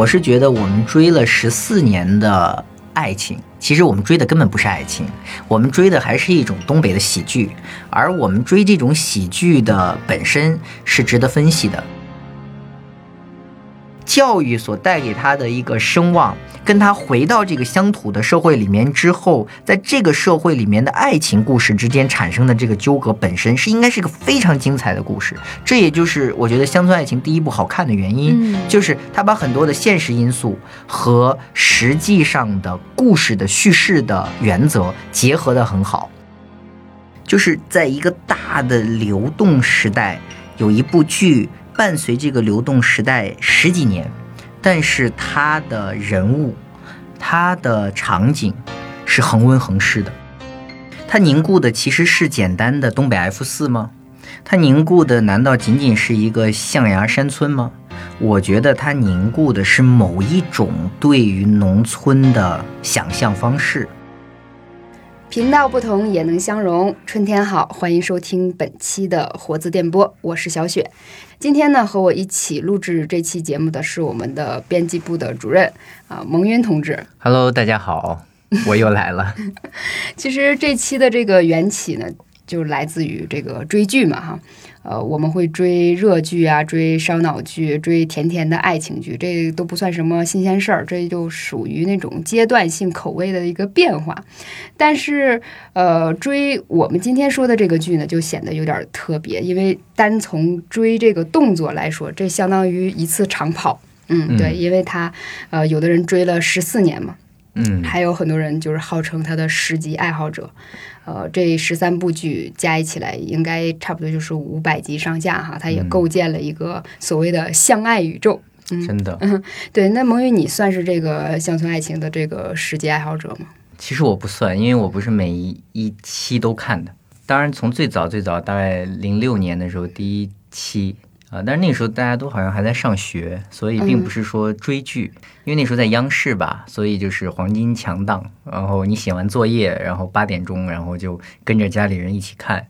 我是觉得我们追了十四年的爱情，其实我们追的根本不是爱情，我们追的还是一种东北的喜剧，而我们追这种喜剧的本身是值得分析的。教育所带给他的一个声望，跟他回到这个乡土的社会里面之后，在这个社会里面的爱情故事之间产生的这个纠葛，本身是应该是一个非常精彩的故事。这也就是我觉得《乡村爱情》第一部好看的原因，就是他把很多的现实因素和实际上的故事的叙事的原则结合得很好。就是在一个大的流动时代，有一部剧。伴随这个流动时代十几年，但是它的人物，它的场景是恒温恒湿的。它凝固的其实是简单的东北 F 四吗？它凝固的难道仅仅是一个象牙山村吗？我觉得它凝固的是某一种对于农村的想象方式。频道不同也能相融，春天好，欢迎收听本期的活字电波，我是小雪。今天呢，和我一起录制这期节目的是我们的编辑部的主任啊，蒙云同志。Hello，大家好，我又来了。其实这期的这个缘起呢，就来自于这个追剧嘛，哈。呃，我们会追热剧啊，追烧脑剧，追甜甜的爱情剧，这都不算什么新鲜事儿，这就属于那种阶段性口味的一个变化。但是，呃，追我们今天说的这个剧呢，就显得有点特别，因为单从追这个动作来说，这相当于一次长跑。嗯，对，因为他，呃，有的人追了十四年嘛，嗯，还有很多人就是号称他的十级爱好者。呃，这十三部剧加一起来，应该差不多就是五百集上下哈。他也构建了一个所谓的相爱宇宙。真的，对。那蒙宇，你算是这个乡村爱情的这个十级爱好者吗？其实我不算，因为我不是每一一期都看的。当然，从最早最早，大概零六年的时候，第一期。啊，但是那个时候大家都好像还在上学，所以并不是说追剧，因为那时候在央视吧，所以就是黄金强档。然后你写完作业，然后八点钟，然后就跟着家里人一起看。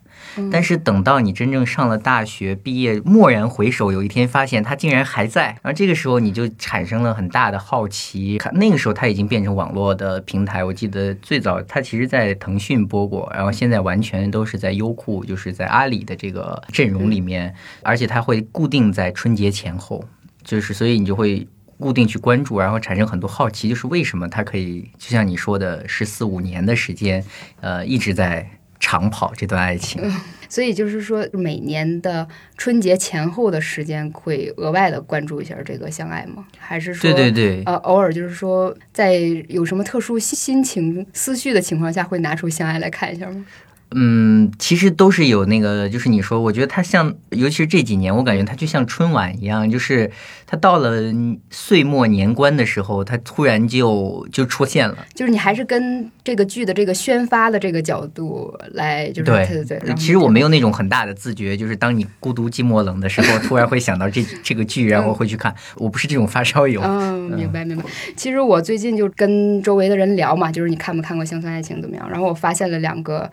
但是等到你真正上了大学毕业，蓦然回首，有一天发现它竟然还在，然后这个时候你就产生了很大的好奇。那个时候它已经变成网络的平台，我记得最早它其实在腾讯播过，然后现在完全都是在优酷，就是在阿里的这个阵容里面，而且它会固定在春节前后，就是所以你就会固定去关注，然后产生很多好奇，就是为什么它可以就像你说的十四五年的时间，呃，一直在。长跑这段爱情，所以就是说，每年的春节前后的时间会额外的关注一下这个相爱吗？还是说，对对对，呃，偶尔就是说，在有什么特殊心情思绪的情况下，会拿出相爱来看一下吗？嗯，其实都是有那个，就是你说，我觉得它像，尤其是这几年，我感觉它就像春晚一样，就是它到了岁末年关的时候，它突然就就出现了。就是你还是跟这个剧的这个宣发的这个角度来，就是对对对。其实我没有那种很大的自觉，就是当你孤独寂寞冷的时候，突然会想到这这个剧，然后会去看。我不是这种发烧友。嗯，明白明白。其实我最近就跟周围的人聊嘛，就是你看没看过《乡村爱情》怎么样？然后我发现了两个。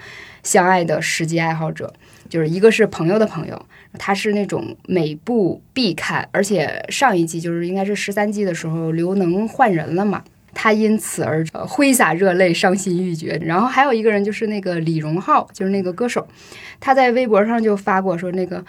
相爱的实际爱好者，就是一个是朋友的朋友，他是那种每部必看，而且上一季就是应该是十三季的时候，刘能换人了嘛，他因此而挥洒热泪，伤心欲绝。然后还有一个人就是那个李荣浩，就是那个歌手，他在微博上就发过说那个。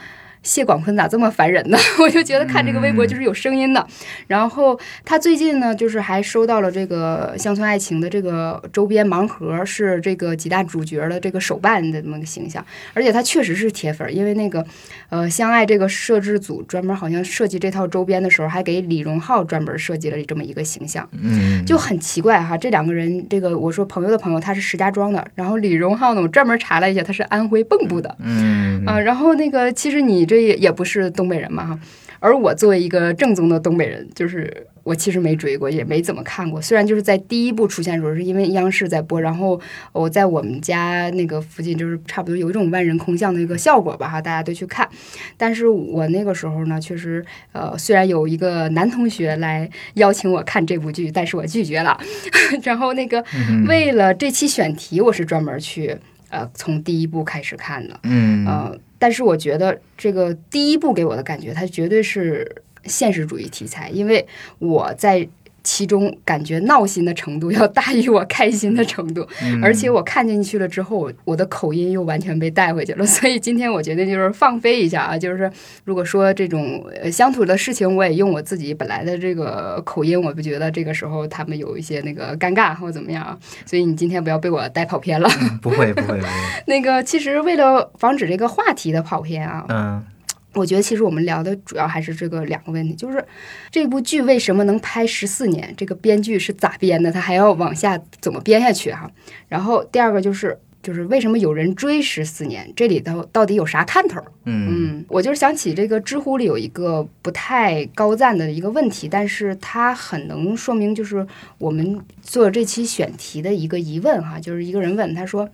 谢广坤咋这么烦人呢？我就觉得看这个微博就是有声音的。然后他最近呢，就是还收到了这个《乡村爱情》的这个周边盲盒，是这个几大主角的这个手办的这么个形象。而且他确实是铁粉，因为那个呃相爱这个摄制组专门好像设计这套周边的时候，还给李荣浩专门设计了这么一个形象。嗯，就很奇怪哈，这两个人，这个我说朋友的朋友他是石家庄的，然后李荣浩呢，我专门查了一下，他是安徽蚌埠的。嗯啊，然后那个其实你。这也也不是东北人嘛哈，而我作为一个正宗的东北人，就是我其实没追过，也没怎么看过。虽然就是在第一部出现的时候，是因为央视在播，然后我在我们家那个附近，就是差不多有一种万人空巷的一个效果吧哈，大家都去看。但是我那个时候呢，确实呃，虽然有一个男同学来邀请我看这部剧，但是我拒绝了。然后那个为了这期选题，我是专门去呃从第一部开始看的。嗯呃。但是我觉得这个第一部给我的感觉，它绝对是现实主义题材，因为我在。其中感觉闹心的程度要大于我开心的程度，而且我看进去了之后，我的口音又完全被带回去了。所以今天我决定就是放飞一下啊，就是如果说这种乡土的事情，我也用我自己本来的这个口音，我不觉得这个时候他们有一些那个尴尬或怎么样啊。所以你今天不要被我带跑偏了。不会不会不会。那个其实为了防止这个话题的跑偏啊，嗯。我觉得其实我们聊的主要还是这个两个问题，就是这部剧为什么能拍十四年？这个编剧是咋编的？他还要往下怎么编下去哈？然后第二个就是就是为什么有人追十四年？这里头到底有啥看头？嗯，我就是想起这个知乎里有一个不太高赞的一个问题，但是它很能说明就是我们做这期选题的一个疑问哈，就是一个人问他说。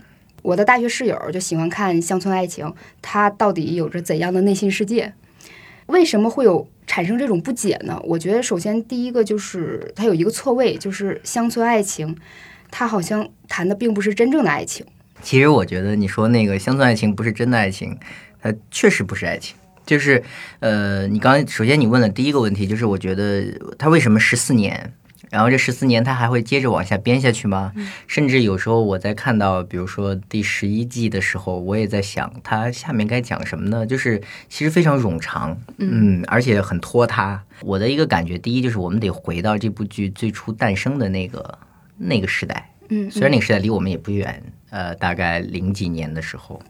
我的大学室友就喜欢看乡村爱情，他到底有着怎样的内心世界？为什么会有产生这种不解呢？我觉得首先第一个就是他有一个错位，就是乡村爱情，他好像谈的并不是真正的爱情。其实我觉得你说那个乡村爱情不是真的爱情，它确实不是爱情。就是呃，你刚首先你问的第一个问题就是，我觉得他为什么十四年？然后这十四年他还会接着往下编下去吗？甚至有时候我在看到，比如说第十一季的时候，我也在想，他下面该讲什么呢？就是其实非常冗长，嗯，而且很拖沓。我的一个感觉，第一就是我们得回到这部剧最初诞生的那个那个时代，嗯，虽然那个时代离我们也不远。呃，大概零几年的时候，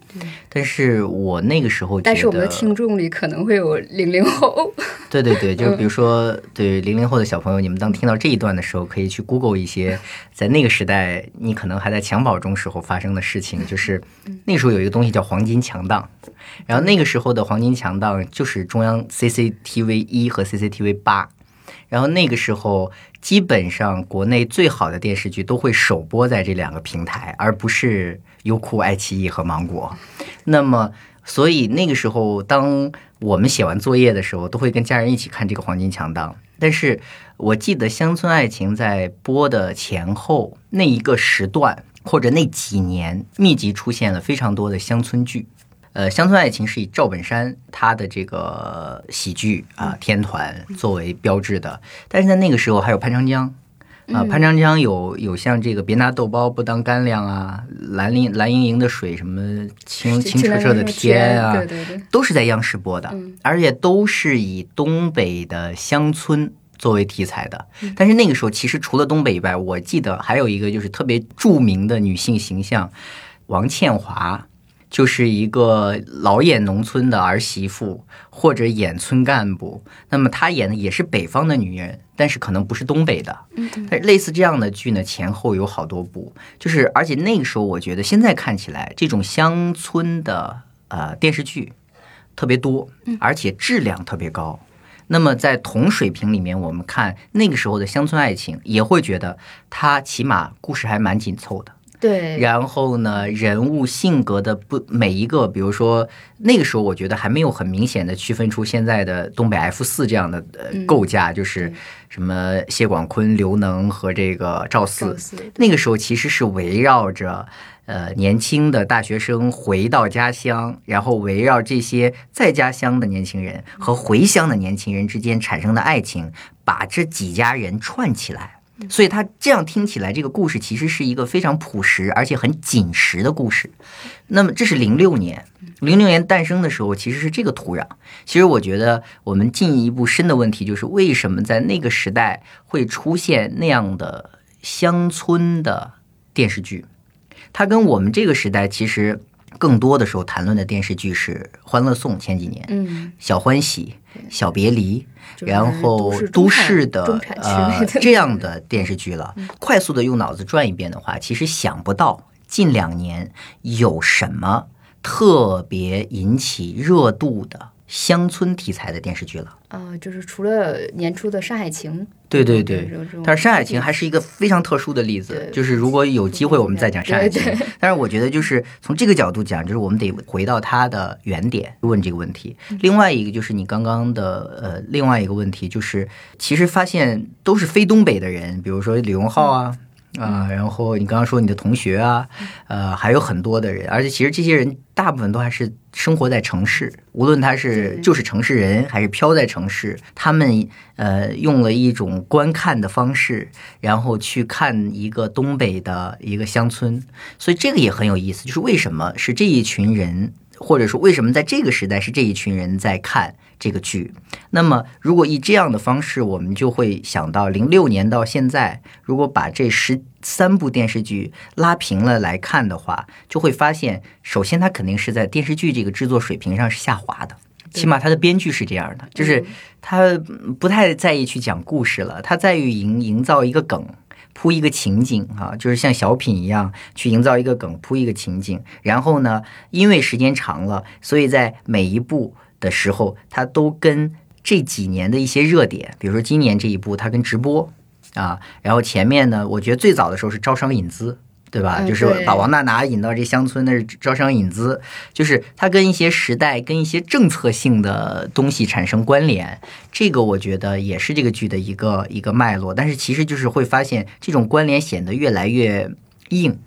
但是我那个时候，但是我们的听众里可能会有零零后，对对对，就比如说对零零后的小朋友，你们当听到这一段的时候，可以去 Google 一些在那个时代你可能还在襁褓中时候发生的事情，就是那时候有一个东西叫黄金强档，然后那个时候的黄金强档就是中央 CCTV 一和 CCTV 八。然后那个时候，基本上国内最好的电视剧都会首播在这两个平台，而不是优酷、爱奇艺和芒果。那么，所以那个时候，当我们写完作业的时候，都会跟家人一起看这个黄金强档。但是我记得《乡村爱情》在播的前后那一个时段，或者那几年，密集出现了非常多的乡村剧。呃，乡村爱情是以赵本山他的这个喜剧啊天团作为标志的，但是在那个时候还有潘长江啊，潘长江有有像这个别拿豆包不当干粮啊，蓝林蓝盈莹的水什么清清澈澈的天啊，都是在央视播的，而且都是以东北的乡村作为题材的。但是那个时候其实除了东北以外，我记得还有一个就是特别著名的女性形象王倩华。就是一个老演农村的儿媳妇，或者演村干部。那么她演的也是北方的女人，但是可能不是东北的。嗯，但类似这样的剧呢，前后有好多部。就是而且那个时候，我觉得现在看起来，这种乡村的呃电视剧特别多，而且质量特别高。那么在同水平里面，我们看那个时候的乡村爱情，也会觉得它起码故事还蛮紧凑的。对，然后呢，人物性格的不每一个，比如说那个时候，我觉得还没有很明显的区分出现在的东北 F 四这样的呃构架，就是什么谢广坤、刘能和这个赵四。那个时候其实是围绕着呃年轻的大学生回到家乡，然后围绕这些在家乡的年轻人和回乡的年轻人之间产生的爱情，把这几家人串起来。所以他这样听起来，这个故事其实是一个非常朴实而且很紧实的故事。那么这是零六年，零六年诞生的时候，其实是这个土壤。其实我觉得我们进一步深的问题就是，为什么在那个时代会出现那样的乡村的电视剧？它跟我们这个时代其实更多的时候谈论的电视剧是《欢乐颂》前几年，嗯，小欢喜、小别离。然后都市的呃这样的电视剧了，快速的用脑子转一遍的话，其实想不到近两年有什么特别引起热度的。乡村题材的电视剧了啊，就是除了年初的《山海情》，对对对，但是《山海情》还是一个非常特殊的例子。就是如果有机会，我们再讲《山海情》。但是我觉得，就是从这个角度讲，就是我们得回到它的原点问这个问题。另外一个就是你刚刚的呃，另外一个问题就是，其实发现都是非东北的人，比如说李荣浩啊。啊，然后你刚刚说你的同学啊，呃，还有很多的人，而且其实这些人大部分都还是生活在城市，无论他是就是城市人，还是飘在城市，他们呃用了一种观看的方式，然后去看一个东北的一个乡村，所以这个也很有意思，就是为什么是这一群人，或者说为什么在这个时代是这一群人在看这个剧？那么，如果以这样的方式，我们就会想到零六年到现在，如果把这十三部电视剧拉平了来看的话，就会发现，首先它肯定是在电视剧这个制作水平上是下滑的。起码它的编剧是这样的，就是嗯他嗯不太在意去讲故事了，他在于营营造一个梗，铺一个情景啊，就是像小品一样去营造一个梗，铺一个情景。然后呢，因为时间长了，所以在每一部的时候，它都跟这几年的一些热点，比如说今年这一部，它跟直播啊，然后前面呢，我觉得最早的时候是招商引资。对吧？嗯就是把王大拿引到这乡村，那是招商引资，就是它跟一些时代、跟一些政策性的东西产生关联。这个我觉得也是这个剧的一个一个脉络。但是其实就是会发现这种关联显得越来越硬，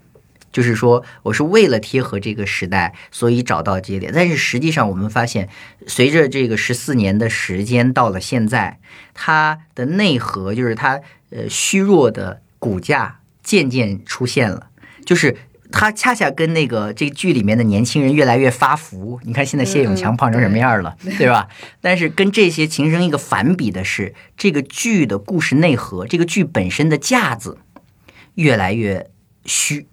就是说我是为了贴合这个时代，所以找到这些点。但是实际上我们发现，随着这个十四年的时间到了现在，它的内核就是它呃虚弱的骨架渐渐出现了，就是。它恰恰跟那个这个剧里面的年轻人越来越发福。你看现在谢永强胖成什么样了，对吧？但是跟这些形成一个反比的是，这个剧的故事内核，这个剧本身的架子越来越虚。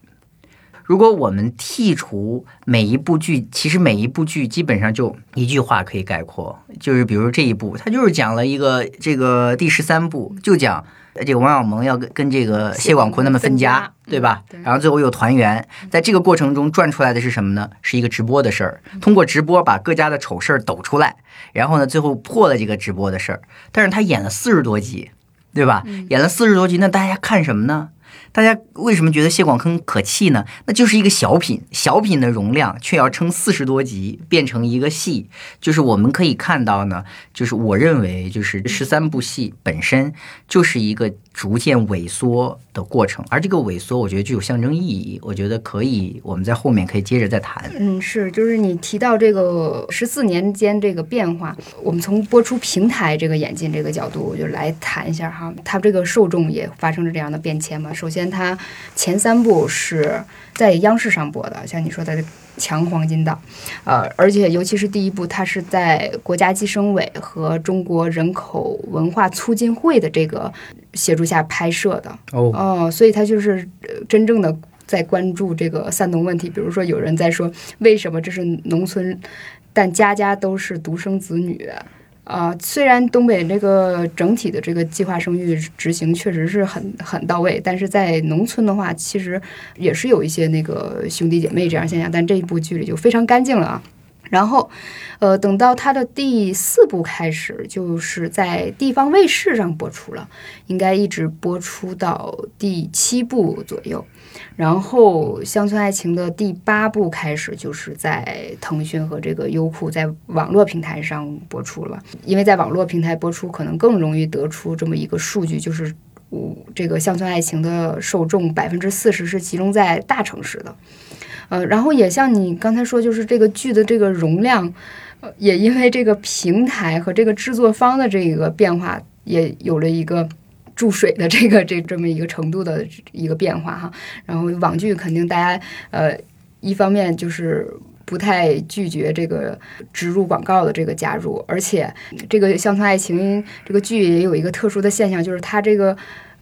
如果我们剔除每一部剧，其实每一部剧基本上就一句话可以概括，就是比如这一部，它就是讲了一个这个第十三部，就讲这个王小蒙要跟跟这个谢广坤他们分家，对吧？然后最后又团圆，在这个过程中转出来的是什么呢？是一个直播的事儿，通过直播把各家的丑事儿抖出来，然后呢，最后破了这个直播的事儿。但是他演了四十多集，对吧？演了四十多集，那大家看什么呢？大家为什么觉得谢广坤可气呢？那就是一个小品，小品的容量却要撑四十多集变成一个戏，就是我们可以看到呢，就是我认为就是十三部戏本身就是一个逐渐萎缩的过程，而这个萎缩我觉得具有象征意义，我觉得可以我们在后面可以接着再谈。嗯，是，就是你提到这个十四年间这个变化，我们从播出平台这个演进这个角度，我就来谈一下哈，它这个受众也发生了这样的变迁嘛。首先，它前三部是在央视上播的，像你说的强黄金档，呃，而且尤其是第一部，它是在国家计生委和中国人口文化促进会的这个协助下拍摄的。哦，哦，所以它就是呃真正的在关注这个三农问题。比如说，有人在说，为什么这是农村，但家家都是独生子女？啊、虽然东北这个整体的这个计划生育执行确实是很很到位，但是在农村的话，其实也是有一些那个兄弟姐妹这样现象。但这一部剧里就非常干净了啊。然后，呃，等到它的第四部开始，就是在地方卫视上播出了。应该一直播出到第七部左右。然后《乡村爱情》的第八部开始，就是在腾讯和这个优酷在网络平台上播出了。因为在网络平台播出，可能更容易得出这么一个数据，就是我这个《乡村爱情》的受众百分之四十是集中在大城市的。呃，然后也像你刚才说，就是这个剧的这个容量，呃，也因为这个平台和这个制作方的这个变化，也有了一个注水的这个这这么一个程度的一个变化哈。然后网剧肯定大家呃，一方面就是。不太拒绝这个植入广告的这个加入，而且这个《乡村爱情》这个剧也有一个特殊的现象，就是它这个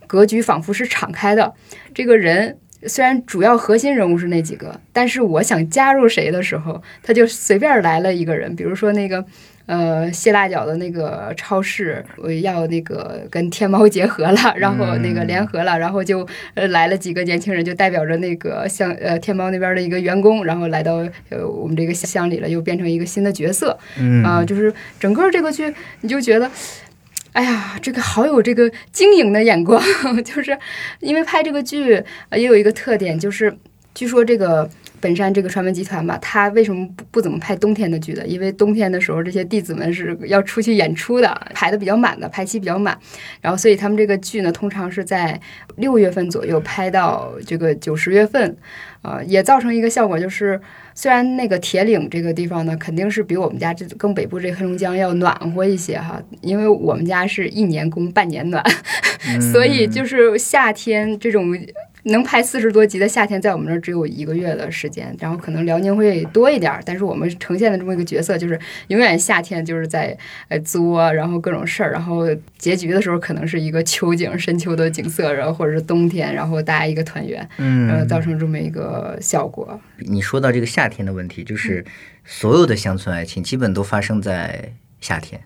格局仿佛是敞开的，这个人虽然主要核心人物是那几个，但是我想加入谁的时候，他就随便来了一个人，比如说那个。呃，谢辣椒的那个超市，我要那个跟天猫结合了，然后那个联合了，然后就呃来了几个年轻人，就代表着那个像呃天猫那边的一个员工，然后来到呃我们这个乡里了，又变成一个新的角色嗯啊、就是整个这个剧，你就觉得。哎呀，这个好有这个经营的眼光，就是因为拍这个剧也有一个特点，就是据说这个本山这个传媒集团吧，他为什么不不怎么拍冬天的剧的？因为冬天的时候，这些弟子们是要出去演出的，排的比较满的，排期比较满。然后，所以他们这个剧呢，通常是在六月份左右拍到这个九十月份，呃，也造成一个效果，就是虽然那个铁岭这个地方呢，肯定是比我们家这更北部这黑龙江要暖和一些哈，因为我们家是一年供半年暖，所以就是夏天这种。能拍四十多集的夏天，在我们这儿只有一个月的时间，然后可能辽宁会多一点儿。但是我们呈现的这么一个角色，就是永远夏天就是在呃作，然后各种事儿，然后结局的时候可能是一个秋景，深秋的景色，然后或者是冬天，然后大家一个团圆，嗯，造成这么一个效果。你说到这个夏天的问题，就是所有的乡村爱情基本都发生在夏天，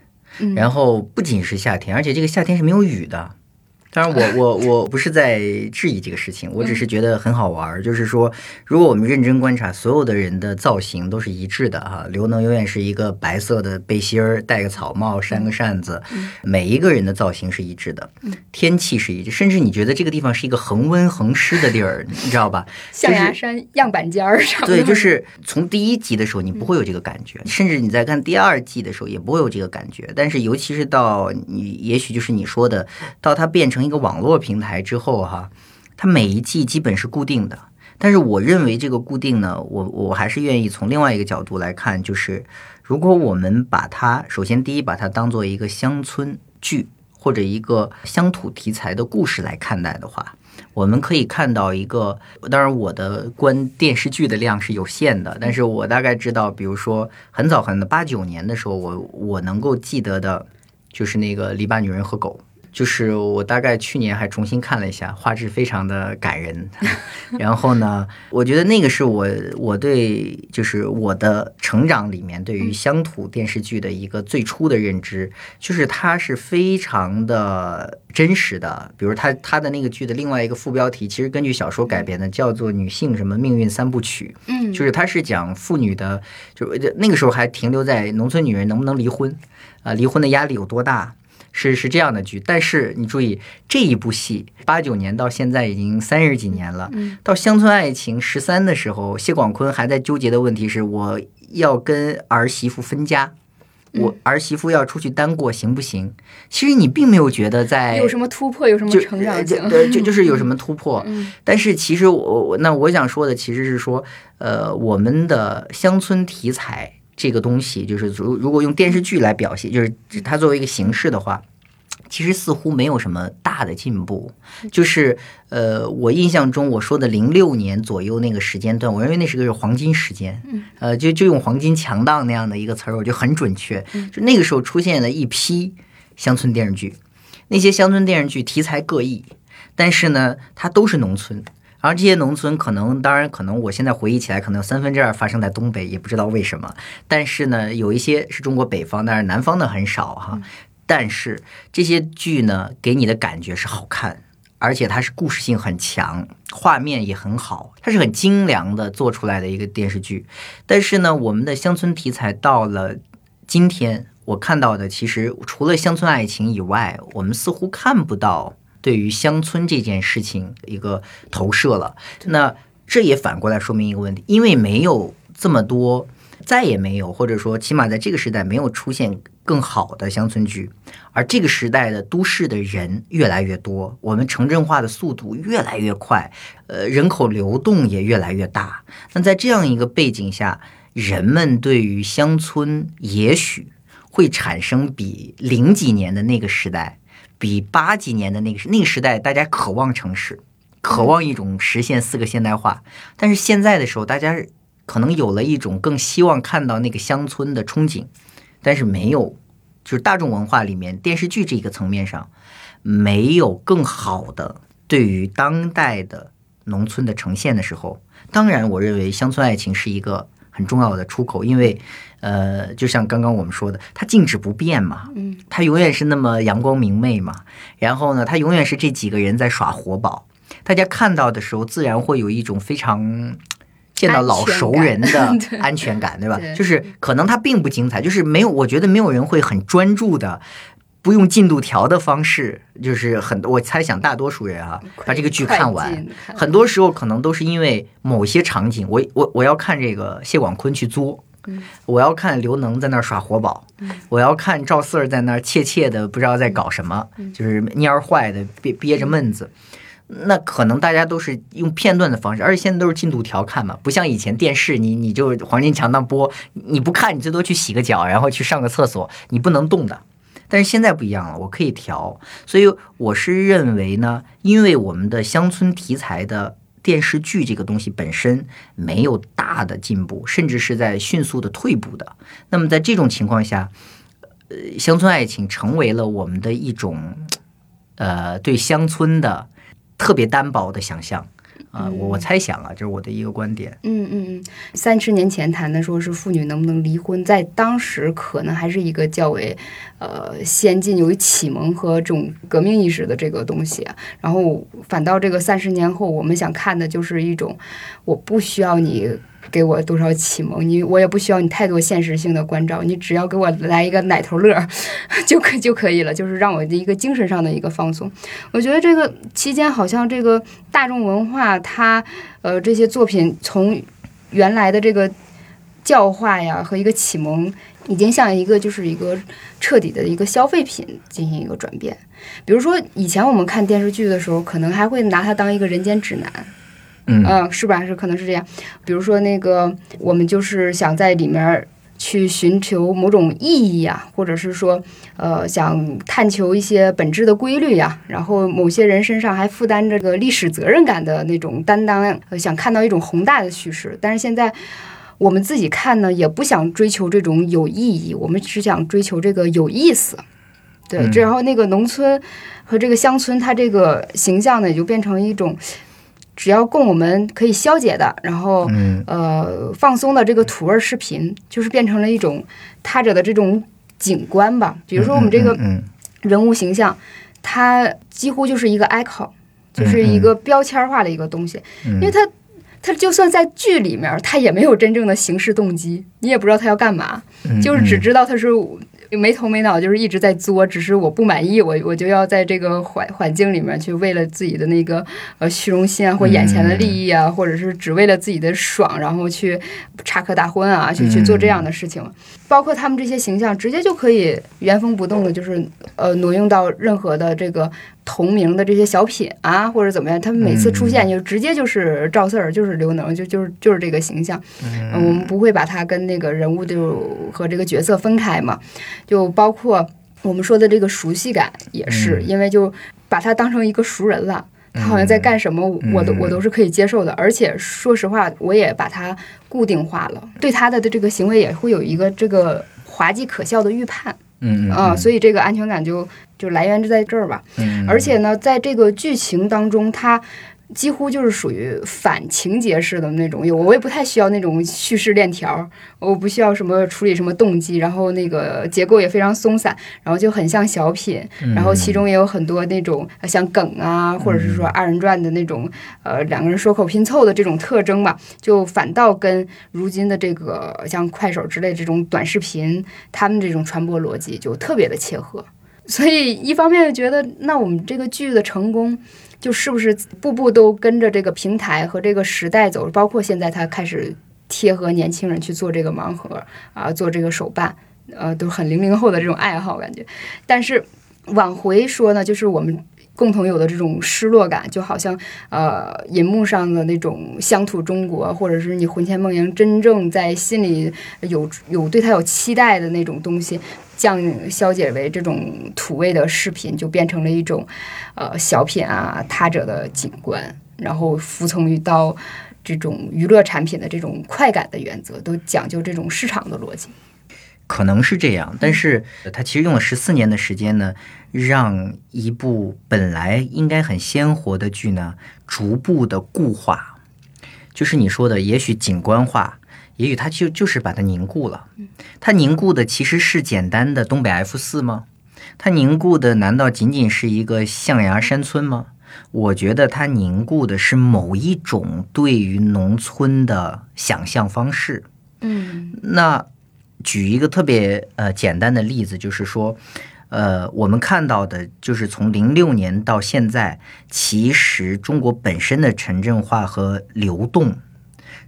然后不仅是夏天，而且这个夏天是没有雨的。当然，我我我不是在质疑这个事情，我只是觉得很好玩儿。就是说，如果我们认真观察，所有的人的造型都是一致的哈。刘能永远是一个白色的背心儿，戴个草帽，扇个扇子，每一个人的造型是一致的，天气是一致，甚至你觉得这个地方是一个恒温恒湿的地儿，你知道吧？象牙山样板间儿上。对，就是从第一集的时候你不会有这个感觉，甚至你在看第二季的时候也不会有这个感觉。但是尤其是到你，也许就是你说的，到它变成。一个网络平台之后哈，它每一季基本是固定的。但是我认为这个固定呢，我我还是愿意从另外一个角度来看，就是如果我们把它首先第一把它当做一个乡村剧或者一个乡土题材的故事来看待的话，我们可以看到一个。当然，我的观电视剧的量是有限的，但是我大概知道，比如说很早很早八九年的时候，我我能够记得的就是那个《篱笆女人和狗》。就是我大概去年还重新看了一下，画质非常的感人。然后呢，我觉得那个是我我对就是我的成长里面对于乡土电视剧的一个最初的认知，就是它是非常的真实的。比如它它的那个剧的另外一个副标题，其实根据小说改编的，叫做《女性什么命运三部曲》。嗯，就是它是讲妇女的，就那个时候还停留在农村女人能不能离婚啊，离婚的压力有多大。是是这样的剧，但是你注意这一部戏，八九年到现在已经三十几年了。到《乡村爱情十三》的时候，谢广坤还在纠结的问题是：我要跟儿媳妇分家，我儿媳妇要出去单过行不行？其实你并没有觉得在有什么突破，有什么成长性，对，就就是有什么突破。但是其实我那我想说的其实是说，呃，我们的乡村题材。这个东西就是，如如果用电视剧来表现，就是它作为一个形式的话，其实似乎没有什么大的进步。就是呃，我印象中我说的零六年左右那个时间段，我认为那是个黄金时间。呃，就就用黄金强档那样的一个词儿，我觉得很准确。就那个时候出现了一批乡村电视剧，那些乡村电视剧题材各异，但是呢，它都是农村。而这些农村可能，当然可能，我现在回忆起来，可能三分之二发生在东北，也不知道为什么。但是呢，有一些是中国北方，但是南方的很少哈。但是这些剧呢，给你的感觉是好看，而且它是故事性很强，画面也很好，它是很精良的做出来的一个电视剧。但是呢，我们的乡村题材到了今天，我看到的其实除了乡村爱情以外，我们似乎看不到。对于乡村这件事情一个投射了，那这也反过来说明一个问题，因为没有这么多，再也没有，或者说起码在这个时代没有出现更好的乡村剧，而这个时代的都市的人越来越多，我们城镇化的速度越来越快，呃，人口流动也越来越大。那在这样一个背景下，人们对于乡村也许会产生比零几年的那个时代。比八几年的那个时那个时代，大家渴望城市，渴望一种实现四个现代化。但是现在的时候，大家可能有了一种更希望看到那个乡村的憧憬，但是没有，就是大众文化里面电视剧这个层面上，没有更好的对于当代的农村的呈现的时候。当然，我认为乡村爱情是一个很重要的出口，因为。呃，就像刚刚我们说的，它静止不变嘛，嗯，它永远是那么阳光明媚嘛。然后呢，它永远是这几个人在耍活宝，大家看到的时候，自然会有一种非常见到老熟人的安全感，对吧？就是可能它并不精彩，就是没有，我觉得没有人会很专注的。不用进度条的方式，就是很我猜想大多数人啊，把这个剧看完，很多时候可能都是因为某些场景，我我我要看这个谢广坤去作，嗯我要看刘能在那儿耍活宝，我要看赵四儿在那儿怯怯的不知道在搞什么，嗯就是蔫儿坏的憋憋着闷子。那可能大家都是用片段的方式，而且现在都是进度条看嘛，不像以前电视，你你就黄金强档播，你不看你最多去洗个脚，然后去上个厕所，你不能动的。但是现在不一样了，我可以调，所以我是认为呢，因为我们的乡村题材的电视剧这个东西本身没有大的进步，甚至是在迅速的退步的。那么在这种情况下，呃，乡村爱情成为了我们的一种，呃，对乡村的特别单薄的想象。啊、我我猜想啊，这是我的一个观点。嗯嗯嗯，三十年前谈的说是妇女能不能离婚，在当时可能还是一个较为呃先进、有启蒙和这种革命意识的这个东西啊。然后反倒这个三十年后，我们想看的就是一种，我不需要你。给我多少启蒙，你我也不需要你太多现实性的关照，你只要给我来一个奶头乐 就可就可以了，就是让我的一个精神上的一个放松。我觉得这个期间好像这个大众文化它呃这些作品从原来的这个教化呀和一个启蒙，已经向一个就是一个彻底的一个消费品进行一个转变。比如说以前我们看电视剧的时候，可能还会拿它当一个人间指南，嗯嗯，是吧？是可能是这样。比如说那个，我们就是想在里面去寻求某种意义呀，或者是说，呃，想探求一些本质的规律呀。然后某些人身上还负担着个历史责任感的那种担当，呃想看到一种宏大的叙事。但是现在。我们自己看呢，也不想追求这种有意义，我们只想追求这个有意思。对，然后那个农村和这个乡村，它这个形象呢，也就变成一种只要供我们可以消解的，然后嗯。呃放松的这个土味视频，就是变成了一种他者的这种景观吧。比如说我们这个嗯人物形象，它几乎就是一个 icon，就是一个标签化的一个东西，嗯。因为它。他就算在剧里面，他也没有真正的行事动机，你也不知道他要干嘛，嗯就是只嗯知道他是没头没脑，就是一直在作，只是我不满意，我我就要在这个环环境里面去为了自己的那个呃虚荣心啊，或眼前的利益啊，或者是只为了自己的爽，然后去插科打诨啊，去去做这样的事情。包括他们这些形象，直接就可以原封不动的，就是呃挪用到任何的这个同名的这些小品啊，或者怎么样，他们每次出现就直接就是赵四儿，就是刘能，就就是就是这个形象。嗯，我们不会把他跟那个人物就和这个角色分开嘛，就包括我们说的这个熟悉感也是，因为就把他当成一个熟人了。他好像在干什么，我都我都是可以接受的，而且说实话，我也把他固定化了，对他的这个行为也会有一个这个滑稽可笑的预判。嗯所以这个安全感就就来源就在这儿吧。嗯。而且呢，在这个剧情当中，它几乎就是属于反情节式的那种，我我也不太需要那种叙事链条，我不需要什么处理什么动机，然后那个结构也非常松散，然后就很像小品，嗯然后其中也有很多那种呃像梗啊，或者是说二人转的那种呃两个人说口拼凑的这种特征吧，就反倒跟如今的这个像快手之类这种短视频，他们这种传播逻辑就特别的切合。所以一方面觉得，那我们这个剧的成功，就是不是步步都跟着这个平台和这个时代走，包括现在他开始贴合年轻人去做这个盲盒啊，做这个手办，呃，都很零零后的这种爱好感觉。但是往回说呢，就是我们。共同有的这种失落感，就好像呃银幕上的那种乡土中国，或者是你魂牵梦萦，真正在心里有有对他有期待的那种东西，降消解为这种土味的视频，就变成了一种呃小品啊，他者的景观，然后服从于到这种娱乐产品的这种快感的原则，都讲究这种市场的逻辑。可能是这样，但是他其实用了十四年的时间呢，让一部本来应该很鲜活的剧呢，逐步的固化，就是你说的，也许景观化，也许它就就是把它凝固了。它凝固的其实是简单的东北 F 四吗？它凝固的难道仅仅是一个象牙山村吗？我觉得它凝固的是某一种对于农村的想象方式。嗯那举一个特别呃简单的例子，就是说，呃，我们看到的就是从零六年到现在，其实中国本身的城镇化和流动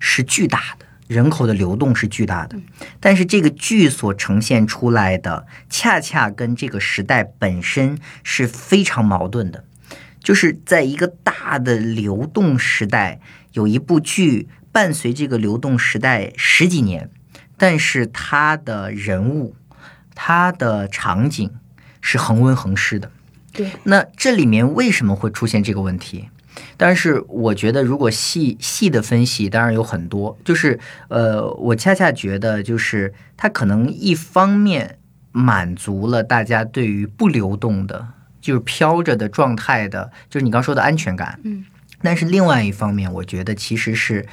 是巨大的，人口的流动是巨大的。但是这个剧所呈现出来的，恰恰跟这个时代本身是非常矛盾的。就是在一个大的流动时代，有一部剧伴随这个流动时代十几年，但是它的人物、它的场景。是恒温恒湿的，对。那这里面为什么会出现这个问题？但是我觉得，如果细细的分析，当然有很多。就是呃，我恰恰觉得，就是它可能一方面满足了大家对于不流动的，就是飘着的状态的，就是你刚说的安全感。嗯。但是另外一方面，我觉得其实是。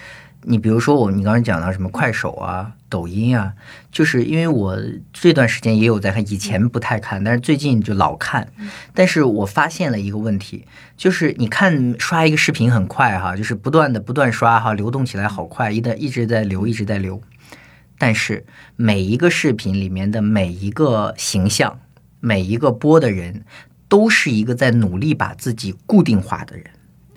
你比如说我，你刚才讲到什么快手啊、抖音啊，就是因为我这段时间也有在看，以前不太看，但是最近就老看。但是我发现了一个问题，就是你看刷一个视频很快哈，就是不断的不断刷哈，流动起来好快，一旦一直在流，一直在流。但是每一个视频里面的每一个形象，每一个播的人，都是一个在努力把自己固定化的人。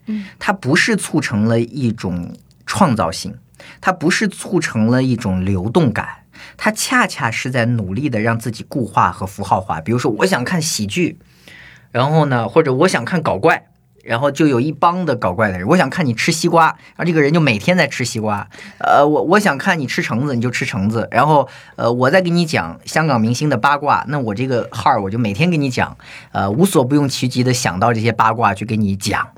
嗯，他不是促成了一种。创造性，它不是促成了一种流动感，它恰恰是在努力的让自己固化和符号化。比如说，我想看喜剧，然后呢，或者我想看搞怪。然后就有一帮的搞怪的人，我想看你吃西瓜，然后这个人就每天在吃西瓜。呃，我我想看你吃橙子，你就吃橙子。然后呃，我再给你讲香港明星的八卦，那我这个号儿我就每天给你讲，呃，无所不用其极的想到这些八卦去给你讲。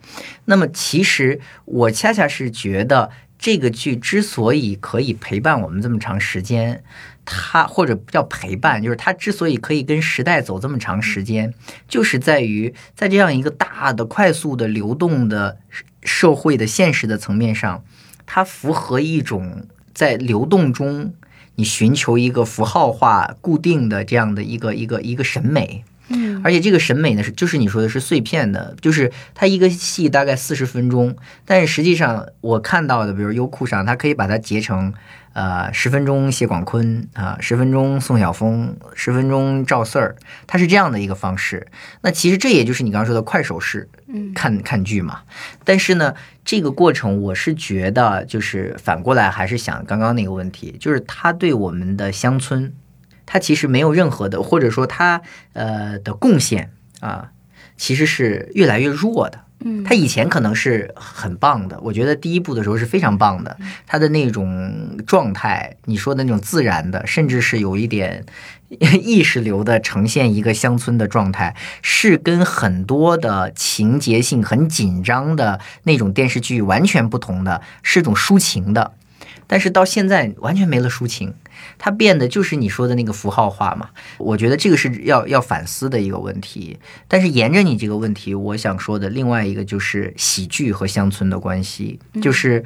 那么其实我恰恰是觉得这个剧之所以可以陪伴我们这么长时间。它或者叫陪伴，就是它之所以可以跟时代走这么长时间，就是在于在这样一个大的、快速的流动的社会的现实的层面上，它符合一种在流动中你寻求一个符号化、固定的这样的一个一个一个审美。嗯，而且这个审美呢是就是你说的是碎片的，就是它一个戏大概四十分钟，但是实际上我看到的，比如优酷上，它可以把它截成。呃，十分钟谢广坤啊，十分钟宋晓峰，十分钟赵四儿，他是这样的一个方式。那其实这也就是你刚刚说的快手式，嗯，看看剧嘛。但是呢，这个过程我是觉得，就是反过来还是想刚刚那个问题，就是他对我们的乡村，他其实没有任何的，或者说他呃的贡献啊，其实是越来越弱的。嗯，他以前可能是很棒的，我觉得第一部的时候是非常棒的，他的那种状态，你说的那种自然的，甚至是有一点 意识流的呈现一个乡村的状态，是跟很多的情节性很紧张的那种电视剧完全不同的，是种抒情的，但是到现在完全没了抒情。它变的就是你说的那个符号化嘛？我觉得这个是要要反思的一个问题。但是沿着你这个问题，我想说的另外一个就是喜剧和乡村的关系，就是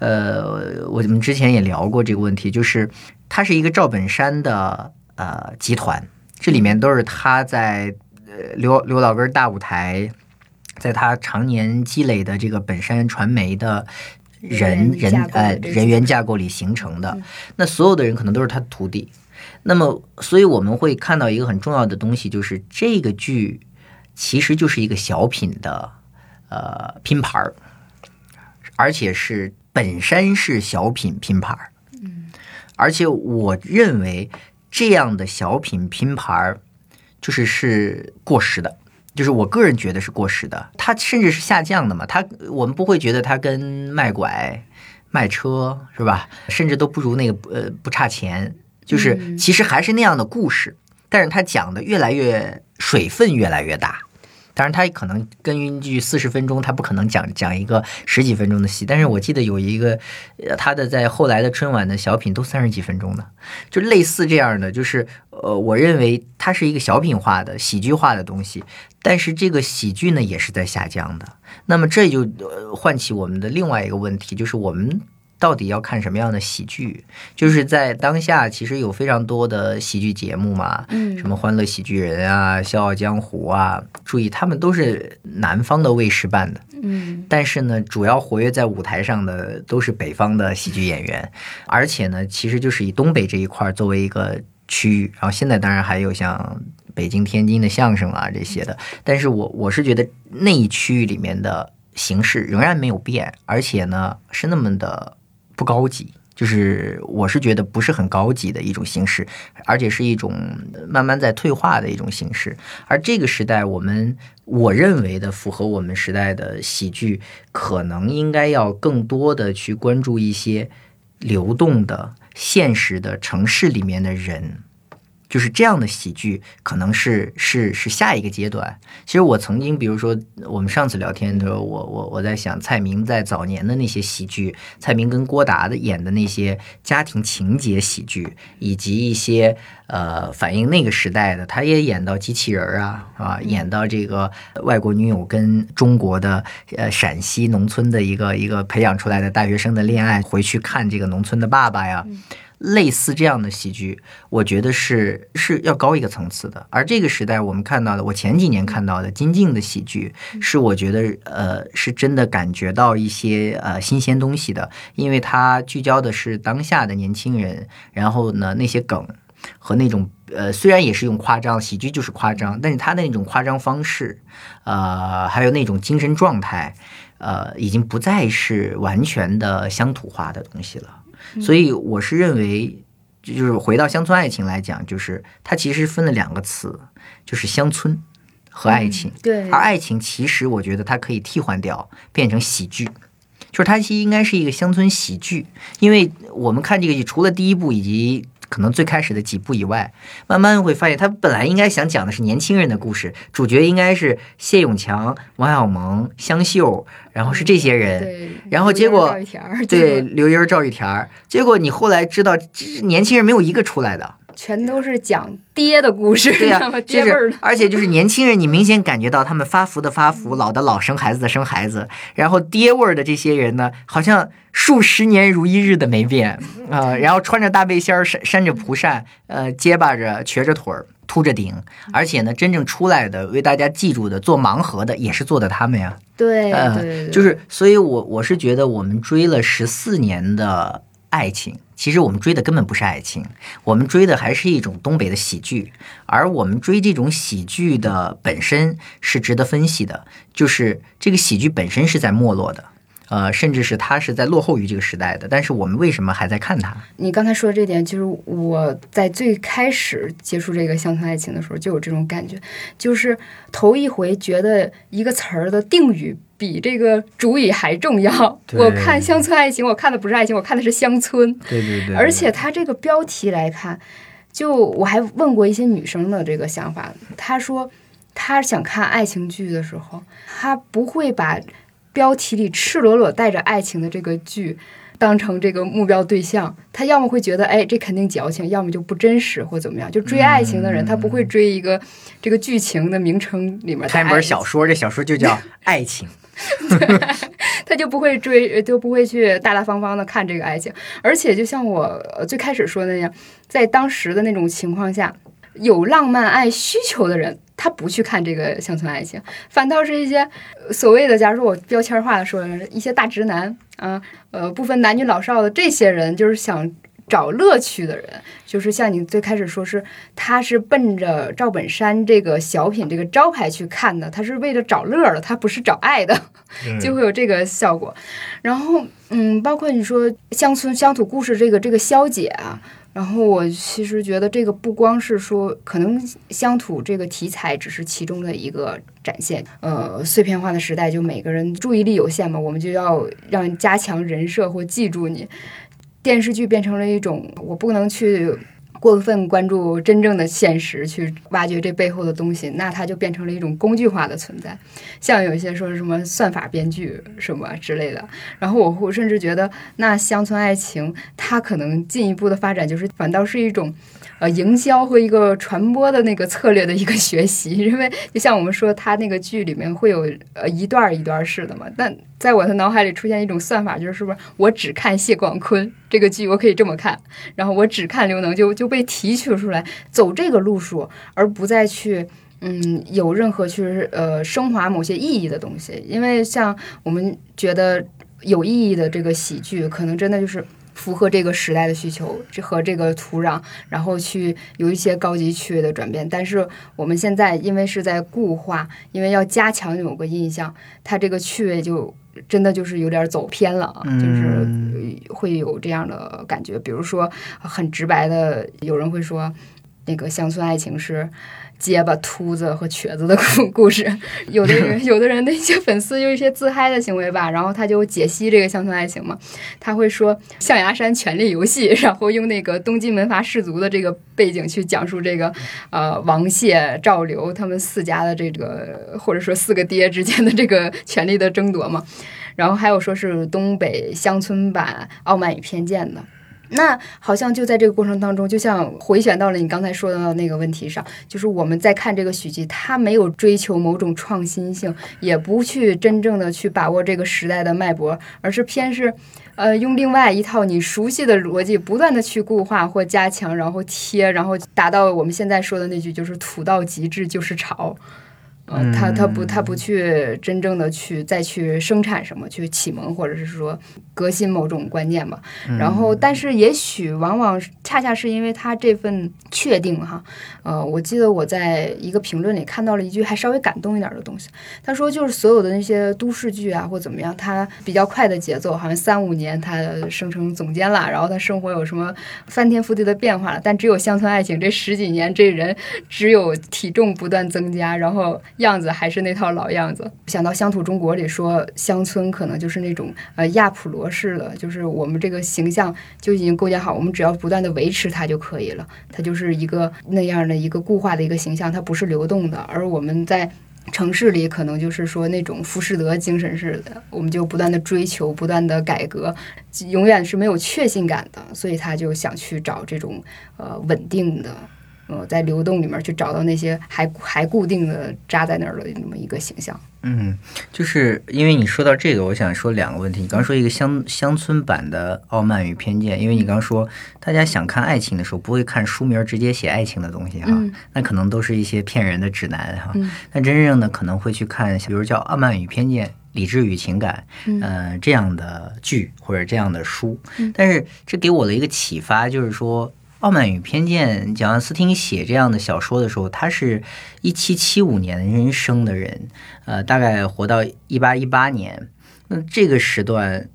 呃，我们之前也聊过这个问题，就是它是一个赵本山的呃集团，这里面都是他在呃刘刘老根大舞台，在他常年积累的这个本山传媒的。人人呃人员架构里形成的，那所有的人可能都是他的徒弟。那么，所以我们会看到一个很重要的东西，就是这个剧其实就是一个小品的呃拼盘儿，而且是本身是小品拼盘儿。嗯，而且我认为这样的小品拼盘儿就是是过时的。就是我个人觉得是过时的，它甚至是下降的嘛。它我们不会觉得它跟卖拐、卖车是吧？甚至都不如那个呃不差钱。就是其实还是那样的故事，但是它讲的越来越水分越来越大。当然，他可能根据四十分钟，他不可能讲讲一个十几分钟的戏。但是我记得有一个，他的在后来的春晚的小品都三十几分钟的，就类似这样的。就是呃，我认为它是一个小品化的喜剧化的东西，但是这个喜剧呢也是在下降的。那么这就呃唤起我们的另外一个问题，就是我们。到底要看什么样的喜剧？就是在当下，其实有非常多的喜剧节目嘛，嗯，什么《欢乐喜剧人》啊，《笑傲江湖》啊。注意，他们都是南方的卫视办的，嗯，但是呢，主要活跃在舞台上的都是北方的喜剧演员，而且呢，其实就是以东北这一块作为一个区域。然后现在当然还有像。北京、天津的相声啊这些的。但是我我是觉得那一区域里面的形式仍然没有变，而且呢是那么的不高级。就是我是觉得不是很高级的一种形式，而且是一种慢慢在退化的一种形式。而这个时代，我们我认为的符合我们时代的喜剧，可能应该要更多的去关注一些流动的、现实的城市里面的人。就是这样的喜剧，可能是是是下一个阶段。其实我曾经，比如说我们上次聊天的时候，我我我在想蔡明在早年的那些喜剧，蔡明跟郭达的演的那些家庭情节喜剧，以及一些呃反映那个时代的，他也演到机器人啊啊，演到这个外国女友跟中国的呃陕西农村的一个一个培养出来的大学生的恋爱，回去看这个农村的爸爸呀。类似这样的喜剧，我觉得是是要高一个层次的。而这个时代，我们看到的，我前几年看到的金靖的喜剧，是我觉得呃是真的感觉到一些呃新鲜东西的，因为它聚焦的是当下的年轻人，然后呢那些梗和那种呃虽然也是用夸张，喜剧就是夸张，但是他的那种夸张方式，呃还有那种精神状态，呃已经不再是完全的乡土化的东西了。所以我是认为，就是回到乡村爱情来讲，就是它其实分了两个词，就是乡村和爱情。对，而爱情其实我觉得它可以替换掉，变成喜剧，就是它其实应该是一个乡村喜剧，因为我们看这个剧，除了第一部以及。可能最开始的几部以外，慢慢会发现，他本来应该想讲的是年轻人的故事，主角应该是谢永强、王小蒙、香秀，然后是这些人，然后结果对 刘英、赵玉田，结果你后来知道，年轻人没有一个出来的。全都是讲爹的故事，对呀，爹味儿的。而且就是年轻人，你明显感觉到他们发福的发福，老的老，生孩子的生孩子。然后爹味儿的这些人呢，好像数十年如一日的没变啊。然后穿着大背心儿，扇扇着蒲扇，呃，结巴着，瘸着腿儿，秃着顶。而且呢，真正出来的为大家记住的做盲盒的，也是做的他们呀。对，呃，就是，所以我我是觉得我们追了十四年的爱情。其实我们追的根本不是爱情，我们追的还是一种东北的喜剧，而我们追这种喜剧的本身是值得分析的，就是这个喜剧本身是在没落的。呃，甚至是它是在落后于这个时代的，但是我们为什么还在看它？你刚才说的这点，就是我在最开始接触这个乡村爱情的时候就有这种感觉，就是头一回觉得一个词儿的定语比这个主语还重要。我看乡村爱情，我看的不是爱情，我看的是乡村。对对对。而且它这个标题来看，就我还问过一些女生的这个想法，她说她想看爱情剧的时候，她不会把。标题里赤裸裸带着爱情的这个剧，当成这个目标对象，他要么会觉得哎，这肯定矫情；要么就不真实或怎么样。就追爱情的人，他不会追一个这个剧情的名称里面。看一本小说，这小说就叫 爱情，他就不会追，就不会去大大方方的看这个爱情。而且，就像我最开始说的那样，在当时的那种情况下，有浪漫爱需求的人。他不去看这个乡村爱情，反倒是一些所谓的，假如说我标签化的说，一些大直男啊，呃，不分男女老少的这些人，就是想找乐趣的人，就是像你最开始说是，他是奔着赵本山这个小品这个招牌去看的，他是为了找乐的，他不是找爱的，就会有这个效果。然后，嗯，包括你说乡村乡土故事这个这个消解啊。然后我其实觉得这个不光是说，可能乡土这个题材只是其中的一个展现。呃，碎片化的时代，就每个人注意力有限嘛，我们就要让加强人设或记住你。电视剧变成了一种，我不能去。过分关注真正的现实，去挖掘这背后的东西，那它就变成了一种工具化的存在。像有一些说什么算法编剧什么之类的，然后我会甚至觉得，那乡村爱情它可能进一步的发展，就是反倒是一种。呃，营销和一个传播的那个策略的一个学习，因为就像我们说，他那个剧里面会有呃一段一段式的嘛。但在我的脑海里出现一种算法，就是是不是我只看谢广坤这个剧，我可以这么看，然后我只看刘能就就被提取出来，走这个路数，而不再去嗯有任何去呃升华某些意义的东西。因为像我们觉得有意义的这个喜剧，可能真的就是。符合这个时代的需求，这和这个土壤，然后去有一些高级趣味的转变。但是我们现在因为是在固化，因为要加强某个印象，它这个趣味就真的就是有点走偏了啊，就是会有这样的感觉。比如说很直白的，有人会说，那个乡村爱情是。结巴、秃子和瘸子的故故事，有的人 有的人的一些粉丝有一些自嗨的行为吧，然后他就解析这个乡村爱情嘛，他会说象牙山权力游戏，然后用那个东晋门阀士族的这个背景去讲述这个呃王谢、赵刘他们四家的这个或者说四个爹之间的这个权力的争夺嘛，然后还有说是东北乡村版《傲慢与偏见》的。那好像就在这个过程当中，就像回旋到了你刚才说的那个问题上，就是我们在看这个许剧，他没有追求某种创新性，也不去真正的去把握这个时代的脉搏，而是偏是，呃，用另外一套你熟悉的逻辑，不断的去固化或加强，然后贴，然后达到我们现在说的那句，就是土到极致就是潮。嗯，他他不他不去真正的去再去生产什么，去启蒙或者是说革新某种观念吧。然后，但是也许往往恰恰是因为他这份确定哈，呃，我记得我在一个评论里看到了一句还稍微感动一点的东西。他说，就是所有的那些都市剧啊或怎么样，他比较快的节奏，好像三五年他升成总监了，然后他生活有什么翻天覆地的变化了。但只有乡村爱情这十几年，这人只有体重不断增加，然后。样子还是那套老样子。想到《乡土中国》里说，乡村可能就是那种呃亚普罗式的，就是我们这个形象就已经构建好，我们只要不断的维持它就可以了。它就是一个那样的一个固化的一个形象，它不是流动的。而我们在城市里，可能就是说那种浮士德精神似的，我们就不断的追求，不断的改革，永远是没有确信感的。所以他就想去找这种呃稳定的。呃，在流动里面去找到那些还还固定的扎在那儿的那么一个形象。嗯，就是因为你说到这个，我想说两个问题。你刚说一个乡乡村版的《傲慢与偏见》，因为你刚说大家想看爱情的时候，不会看书名直接写爱情的东西哈，那可能都是一些骗人的指南哈。但真正的可能会去看，比如叫《傲慢与偏见》《理智与情感》呃这样的剧或者这样的书。但是这给我的一个启发就是说。《傲慢与偏见》，蒋亚斯汀写这样的小说的时候，他是一七七五年人生的人，呃，大概活到一八一八年，那这个时段。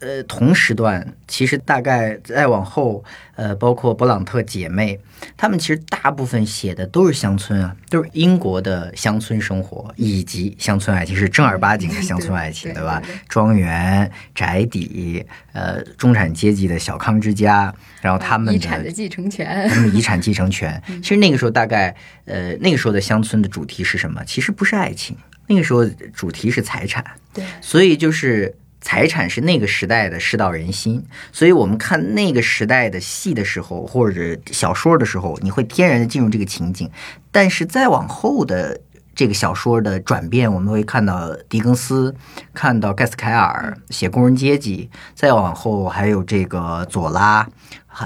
呃，同时段其实大概再往后，呃，包括勃朗特姐妹，她们其实大部分写的都是乡村啊，都是英国的乡村生活以及乡村爱情，是正儿八经的乡村爱情，对吧？庄园、宅邸，呃，中产阶级的小康之家，然后他们的遗产的继承权，他们遗产继承权。其实那个时候大概，呃，那个时候的乡村的主题是什么？其实不是爱情，那个时候主题是财产。对，所以就是。财产是那个时代的世道人心，所以我们看那个时代的戏的时候，或者小说的时候，你会天然的进入这个情景。但是再往后的这个小说的转变，我们会看到狄更斯，看到盖斯凯尔写工人阶级，再往后还有这个左拉，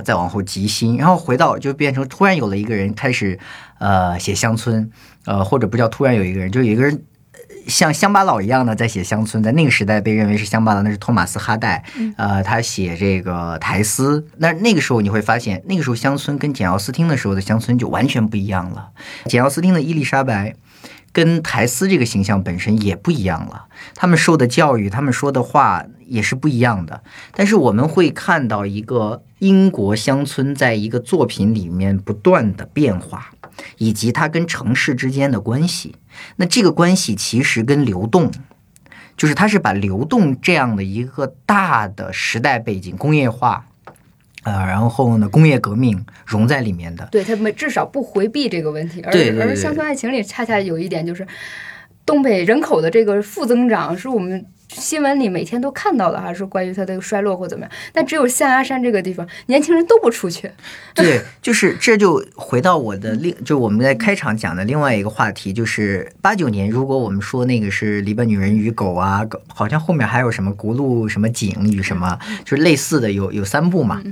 再往后吉辛，然后回到就变成突然有了一个人开始呃写乡村，呃或者不叫突然有一个人，就有一个人。像乡巴佬一样的在写乡村，在那个时代被认为是乡巴佬，那是托马斯哈代。呃，他写这个苔丝，那那个时候你会发现，那个时候乡村跟简奥斯汀的时候的乡村就完全不一样了。简奥斯汀的伊丽莎白跟苔丝这个形象本身也不一样了，他们受的教育，他们说的话也是不一样的。但是我们会看到一个英国乡村在一个作品里面不断的变化。以及它跟城市之间的关系，那这个关系其实跟流动，就是它是把流动这样的一个大的时代背景，工业化，呃，然后呢，工业革命融在里面的。对他们至少不回避这个问题，而而乡村爱情里恰恰有一点就是，东北人口的这个负增长是我们。新闻里每天都看到的哈，是关于它的衰落或怎么样，但只有象牙山这个地方，年轻人都不出去。对，就是这就回到我的另，就我们在开场讲的另外一个话题，就是八九年，如果我们说那个是《篱笆女人与狗》啊，好像后面还有什么《轱辘什么井》与什么，就是类似的有有三部嘛，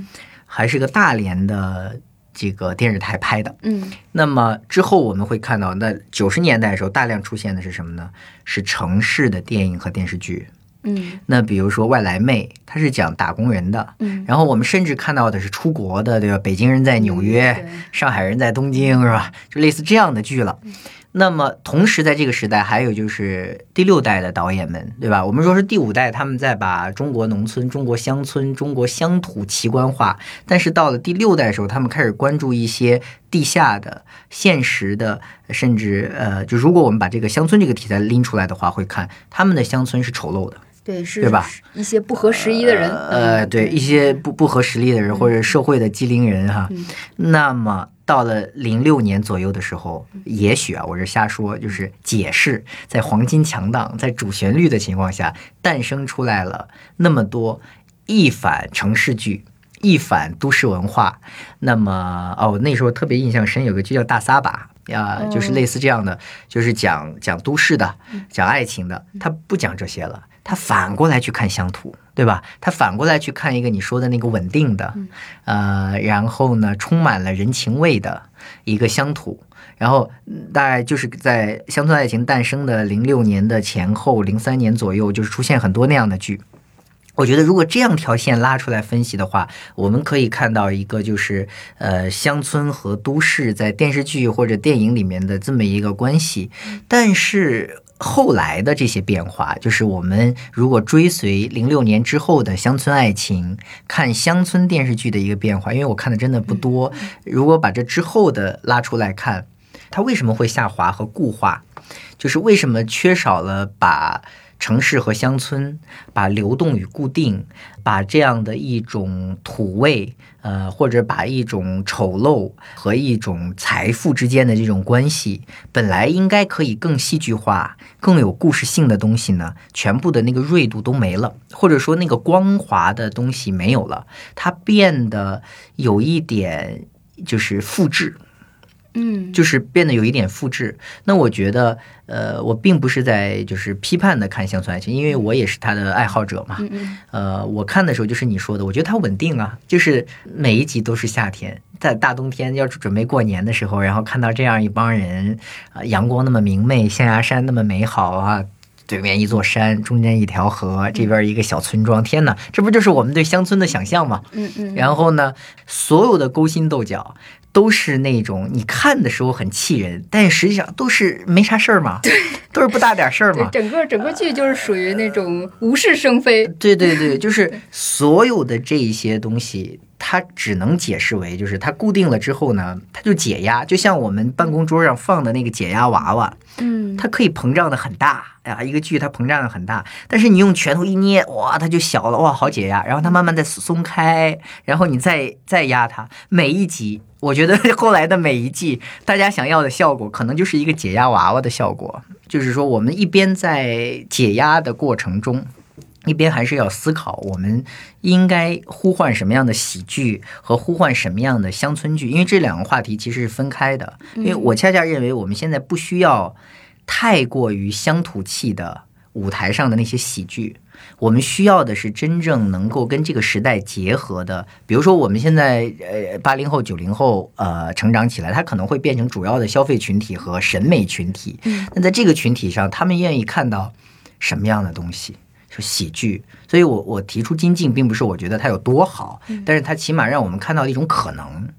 还是个大连的。这个电视台拍的，嗯，那么之后我们会看到，那九十年代的时候大量出现的是什么呢？是城市的电影和电视剧，嗯那比如说《外来妹》，它是讲打工人的。嗯，然后我们甚至看到的是出国的，对吧？北京人在纽约，对上海人在东京，是吧？就类似这样的剧了。那么，同时在这个时代，还有就是第六代的导演们，对吧？我们说是第五代，他们在把中国农村、中国乡村、中国乡土奇观化。但是到了第六代的时候，他们开始关注一些地下的、现实的，甚至呃，就如果我们把这个乡村这个题材拎出来的话，会看他们的乡村是丑陋的。对是，对吧？一些不合时宜的人，呃，嗯对一些不不合时宜的人或者社会的机灵人哈，嗯那么到了零六年左右的时候，也许啊，我是瞎说，就是解释在黄金强档、在主旋律的情况下，诞生出来了那么多一反城市剧。一反都市文化，那么哦，那时候特别印象深，有个剧叫《大撒把》啊，就是类似这样的，就是讲讲都市的，讲爱情的，他不讲这些了，他反过来去看乡土，对吧？他反过来去看一个你说的那个稳定的，呃，然后呢，充满了人情味的一个乡土。然后嗯大概就是在《乡村爱情》诞生的零六年的前后，零三年左右，就是出现很多那样的剧。我觉得，如果这样条线拉出来分析的话，我们可以看到一个就是呃乡村和都市在电视剧或者电影里面的这么一个关系。但是后来的这些变化，就是我们如果追随零六年之后的乡村爱情，看乡村电视剧的一个变化，因为我看的真的不多。如果把这之后的拉出来看，它为什么会下滑和固化？就是为什么缺少了把城市和乡村，把流动与固定，把这样的一种土味，呃，或者把一种丑陋和一种财富之间的这种关系，本来应该可以更戏剧化、更有故事性的东西呢，全部的那个锐度都没了，或者说那个光滑的东西没有了，它变得有一点就是复制。嗯，就是变得有一点复制。那我觉得，呃，我并不是在就是批判的看乡村爱情，因为我也是他的爱好者嘛。嗯嗯呃，我看的时候就是你说的，我觉得它稳定啊，就是每一集都是夏天，在大冬天要准备过年的时候，然后看到这样一帮人，啊、阳光那么明媚，象牙山那么美好啊。对面一座山，中间一条河，这边一个小村庄，天哪，这不就是我们对乡村的想象吗？嗯嗯，然后呢，所有的勾心斗角都是那种你看的时候很气人，但实际上都是没啥事儿嘛，对都是不大点事儿嘛。整个整个剧就是属于那种无事生非，对对对，就是所有的这一些东西，它只能解释为，就是它固定了之后呢，它就解压，就像我们办公桌上放的那个解压娃娃，嗯，它可以膨胀的很大呀，一个剧它膨胀的很大，但是你用拳头一捏，哇，它就小了，哇，好解压。然后它慢慢再松开，然后你再再压它。每一集，我觉得后来的每一季，大家想要的效果可能就是一个解压娃娃的效果，就是说我们一边在解压的过程中。一边还是要思考，我们应该呼唤什么样的喜剧和呼唤什么样的乡村剧，因为这两个话题其实是分开的。因为我恰恰认为我们现在不需要太过于乡土气的舞台上的那些喜剧，我们需要的是真正能够跟这个时代结合的。比如说，我们现在呃八零后、九零后呃成长起来，他可能会变成主要的消费群体和审美群体。嗯那在这个群体上，他们愿意看到什么样的东西？就喜剧，所以我我提出精进，并不是我觉得它有多好，但是它起码让我们看到一种可能。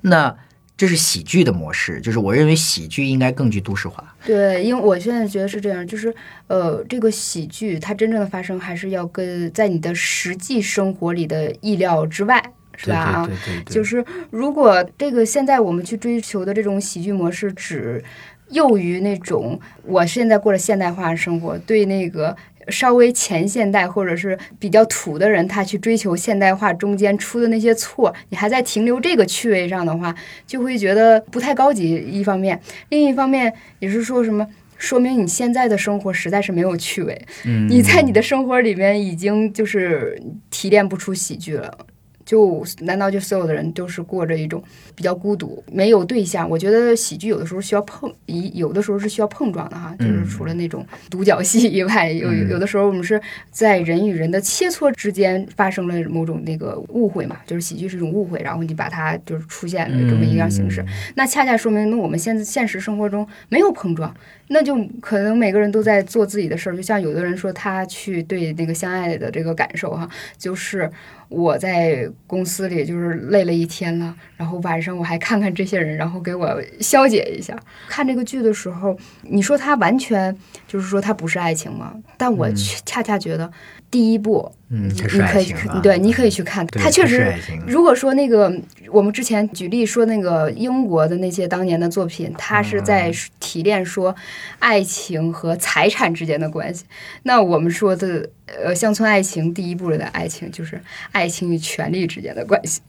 那这是喜剧的模式，就是我认为喜剧应该更具都市化。对，因为我现在觉得是这样，就是呃，这个喜剧它真正的发生还是要跟在你的实际生活里的意料之外，是吧？啊，就是如果这个现在我们去追求的这种喜剧模式只囿于那种我现在过着现代化的生活，对那个稍微前现代或者是比较土的人，他去追求现代化中间出的那些错，你还在停留这个趣味上的话，就会觉得不太高级。一方面，另一方面也是说什么。说明你现在的生活实在是没有趣味，你在你的生活里面已经就是提炼不出喜剧了。就难道就所有的人都是过着一种比较孤独、没有对象？我觉得喜剧有的时候需要碰，一有的时候是需要碰撞的哈，就是除了那种独角戏以外，有有的时候我们是在人与人的切磋之间发生了某种那个误会嘛，就是喜剧是一种误会，然后你把它就是出现了这么一样形式，那恰恰说明那我们现在现实生活中没有碰撞。那就可能每个人都在做自己的事儿，就像有的人说他去对那个相爱的这个感受哈，就是我在公司里就是累了一天了，然后晚上我还看看这些人，然后给我消解一下。看这个剧的时候，你说他完全就是说它不是爱情吗？但我恰恰觉得。第一部，嗯，你可以对，你可以去看，它确实。如果说那个我们之前举例说那个英国的那些当年的作品，它是在提炼说爱情和财产之间的关系。那我们说的呃乡村爱情第一部里的爱情，就是爱情与权力之间的关系，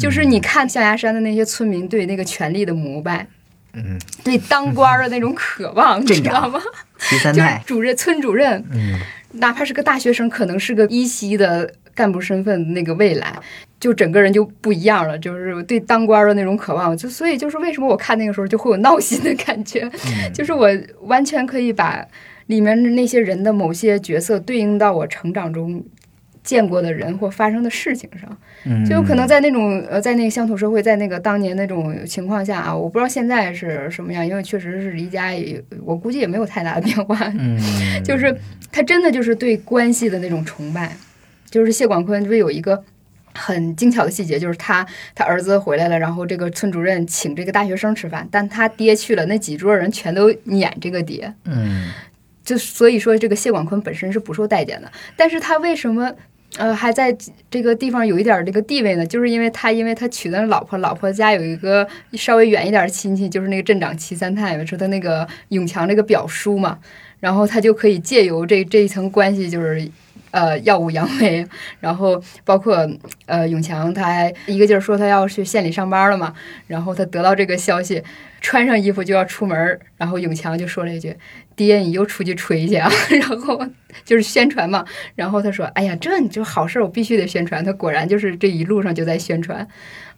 就是你看象牙山的那些村民对那个权力的膜拜，嗯，对当官的那种渴望，你知道吗？就是主任村主任，嗯。哪怕是个大学生，可能是个一稀的干部身份，那个未来就整个人就不一样了，就是对当官的那种渴望。就所以就是为什么我看那个时候就会有闹心的感觉，就是我完全可以把里面的那些人的某些角色对应到我成长中。见过的人或发生的事情上，就有可能在那种呃，在那个乡土社会，在那个当年那种情况下啊，我不知道现在是什么样，因为确实是离家也，我估计也没有太大的变化。嗯，就是他真的就是对关系的那种崇拜，就是谢广坤，不是有一个很精巧的细节，就是他他儿子回来了，然后这个村主任请这个大学生吃饭，但他爹去了，那几桌人全都撵这个爹。嗯，就所以说这个谢广坤本身是不受待见的，但是他为什么？呃，还在这个地方有一点这个地位呢，就是因为他，因为他娶的老婆，老婆家有一个稍微远一点亲戚，就是那个镇长齐三太，说他那个永强这个表叔嘛，然后他就可以借由这这一层关系，就是呃耀武扬威，然后包括呃永强他还一个劲儿说他要去县里上班了嘛，然后他得到这个消息。穿上衣服就要出门，然后永强就说了一句：“爹，你又出去吹去啊？”然后就是宣传嘛。然后他说：“哎呀，这就好事，我必须得宣传。”他果然就是这一路上就在宣传。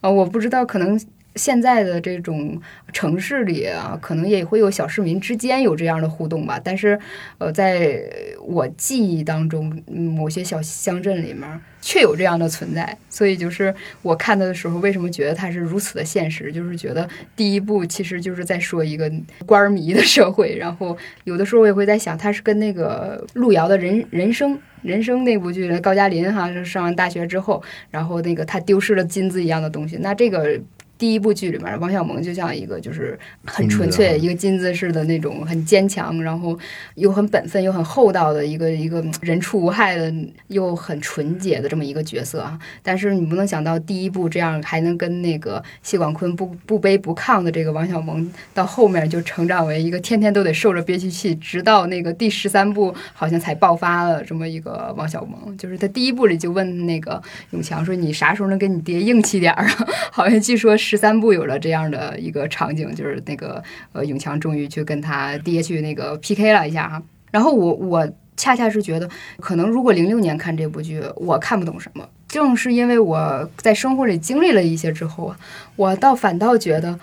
啊，我不知道可能。现在的这种城市里啊，可能也会有小市民之间有这样的互动吧。但是，呃，在我记忆当中，某些小乡镇里面确有这样的存在。所以，就是我看到的时候，为什么觉得它是如此的现实？就是觉得第一部其实就是在说一个官儿迷的社会。然后，有的时候我也会在想，他是跟那个路遥的人人生人生那部剧，高加林哈就上完大学之后，然后那个他丢失了金子一样的东西。那这个。第一部剧里面，王小蒙就像一个就是很纯粹、一个金子似的那种很坚强，然后又很本分又很厚道的一个一个人畜无害的又很纯洁的这么一个角色啊。但是你不能想到第一部这样还能跟那个谢广坤不不卑不亢的这个王小蒙，到后面就成长为一个天天都得受着憋屈气，直到那个第十三部好像才爆发了这么一个王小蒙。就是他第一部里就问那个永强说：“你啥时候能跟你爹硬气点儿啊？” 好像据说是。十三部有了这样的一个场景，就是那个呃，永强终于去跟他爹去那个 PK 了一下哈。然后我我恰恰是觉得，可能如果零六年看这部剧，我看不懂什么。正是因为我在生活里经历了一些之后啊，我倒反倒觉得，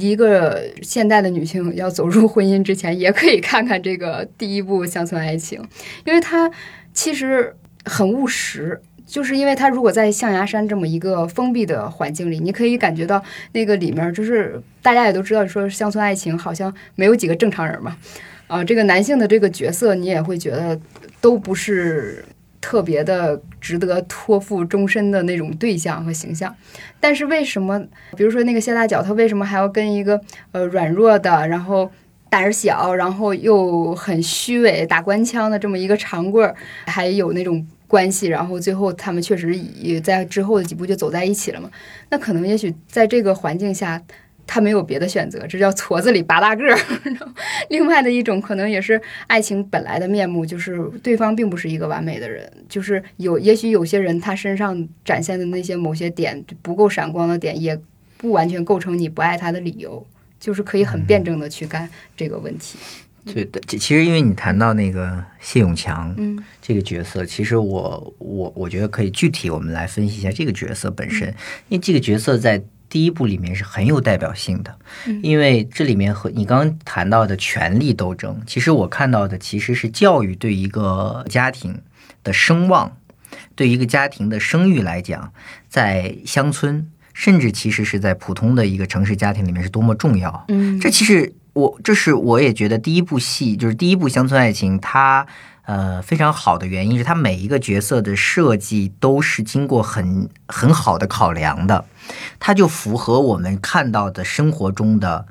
一个现代的女性要走入婚姻之前，也可以看看这个第一部乡村爱情，因为它其实很务实。就是因为他如果在象牙山这么一个封闭的环境里，你可以感觉到那个里面就是大家也都知道，说乡村爱情好像没有几个正常人嘛，啊，这个男性的这个角色你也会觉得都不是特别的值得托付终身的那种对象和形象。但是为什么，比如说那个谢大脚，他为什么还要跟一个呃软弱的，然后胆儿小，然后又很虚伪打官腔的这么一个长棍儿，还有那种。关系，然后最后他们确实也在之后的几步就走在一起了嘛？那可能也许在这个环境下，他没有别的选择，这叫矬子里拔大个儿。另外的一种可能也是爱情本来的面目，就是对方并不是一个完美的人，就是有也许有些人他身上展现的那些某些点不够闪光的点，也不完全构成你不爱他的理由，就是可以很辩证的去干这个问题。对的，其其实因为你谈到那个谢永强嗯。这个角色，其实我我我觉得可以具体我们来分析一下这个角色本身，因为这个角色在第一部里面是很有代表性的，因为这里面和你刚刚谈到的权力斗争，其实我看到的其实是教育对一个家庭的声望，对一个家庭的声誉来讲，在乡村。甚至其实是在普通的一个城市家庭里面是多么重要，嗯，这其实我这是我也觉得第一部戏就是第一部《乡村爱情》，它呃非常好的原因是它每一个角色的设计都是经过很很好的考量的，它就符合我们看到的生活中的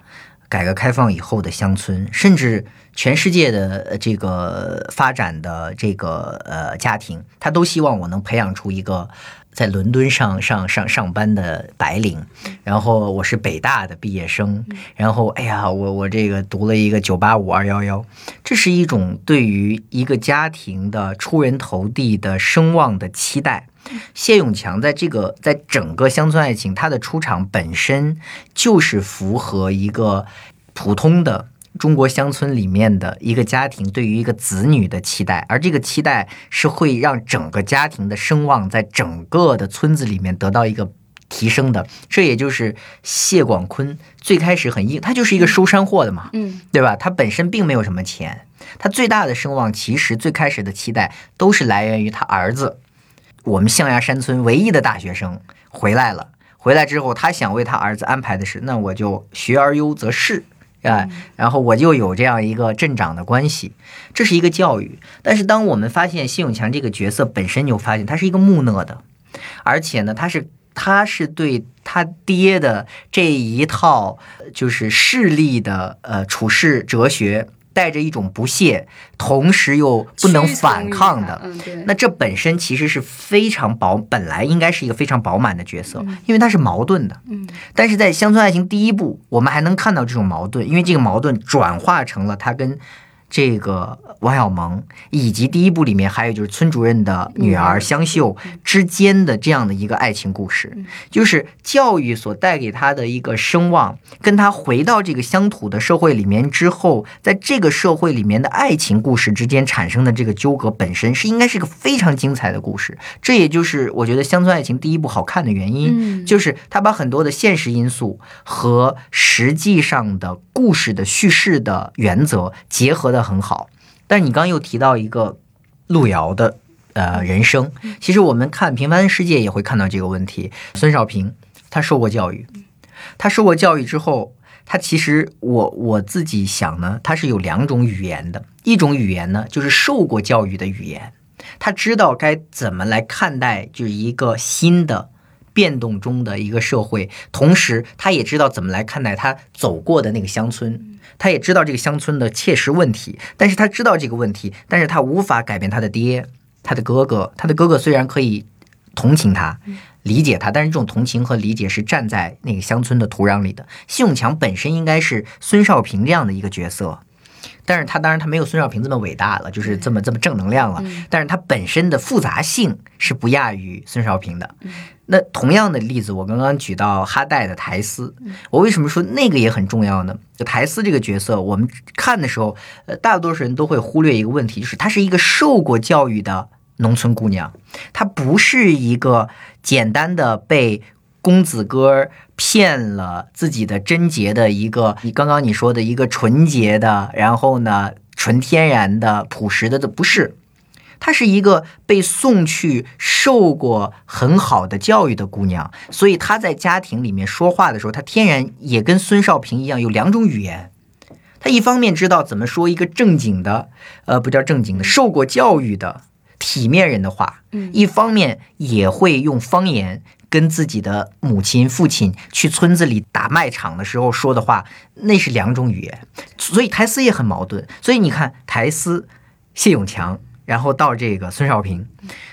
改革开放以后的乡村，甚至全世界的这个发展的这个呃家庭，他都希望我能培养出一个。在伦敦上上上上班的白领，然后我是北大的毕业生，然后哎呀，我我这个读了一个九八五二幺幺，这是一种对于一个家庭的出人头地的声望的期待。谢永强在这个在整个乡村爱情，他的出场本身就是符合一个普通的。中国乡村里面的一个家庭对于一个子女的期待，而这个期待是会让整个家庭的声望在整个的村子里面得到一个提升的。这也就是谢广坤最开始很硬，他就是一个收山货的嘛，嗯，对吧？他本身并没有什么钱，他最大的声望其实最开始的期待都是来源于他儿子，我们象牙山村唯一的大学生回来了。回来之后，他想为他儿子安排的是，那我就学而优则仕。啊，然后我就有这样一个镇长的关系，这是一个教育。但是当我们发现谢永强这个角色本身，就发现他是一个木讷的，而且呢，他是他是对他爹的这一套就是势力的呃处事哲学。带着一种不屑，同时又不能反抗的，那这本身其实是非常饱，本来应该是一个非常饱满的角色，因为它是矛盾的。嗯，但是在《乡村爱情》第一部，我们还能看到这种矛盾，因为这个矛盾转化成了他跟。这个王小蒙，以及第一部里面还有就是村主任的女儿香秀之间的这样的一个爱情故事，就是教育所带给他的一个声望，跟他回到这个乡土的社会里面之后，在这个社会里面的爱情故事之间产生的这个纠葛，本身是应该是一个非常精彩的故事。这也就是我觉得《乡村爱情》第一部好看的原因，就是他把很多的现实因素和实际上的故事的叙事的原则结合的。很好，但你刚又提到一个路遥的呃人生，其实我们看《平凡的世界》也会看到这个问题。孙少平他受过教育，他受过教育之后，他其实我我自己想呢，他是有两种语言的，一种语言呢就是受过教育的语言，他知道该怎么来看待就是一个新的变动中的一个社会，同时他也知道怎么来看待他走过的那个乡村。他也知道这个乡村的切实问题，但是他知道这个问题，但是他无法改变他的爹，他的哥哥，他的哥哥虽然可以同情他，理解他，但是这种同情和理解是站在那个乡村的土壤里的。谢永强本身应该是孙少平这样的一个角色。但是他当然他没有孙少平这么伟大了，就是这么这么正能量了。但是他本身的复杂性是不亚于孙少平的。那同样的例子，我刚刚举到哈代的苔丝，我为什么说那个也很重要呢？就苔丝这个角色，我们看的时候，呃，大多数人都会忽略一个问题，就是她是一个受过教育的农村姑娘，她不是一个简单的被。公子哥骗了自己的贞洁的一个，你刚刚你说的一个纯洁的，然后呢，纯天然的、朴实的，这不是，她是一个被送去受过很好的教育的姑娘，所以她在家庭里面说话的时候，她天然也跟孙少平一样有两种语言，她一方面知道怎么说一个正经的，呃，不叫正经的，受过教育的体面人的话，一方面也会用方言。跟自己的母亲、父亲去村子里打麦场的时候说的话，那是两种语言，所以台词也很矛盾。所以你看，台词谢永强，然后到这个孙少平，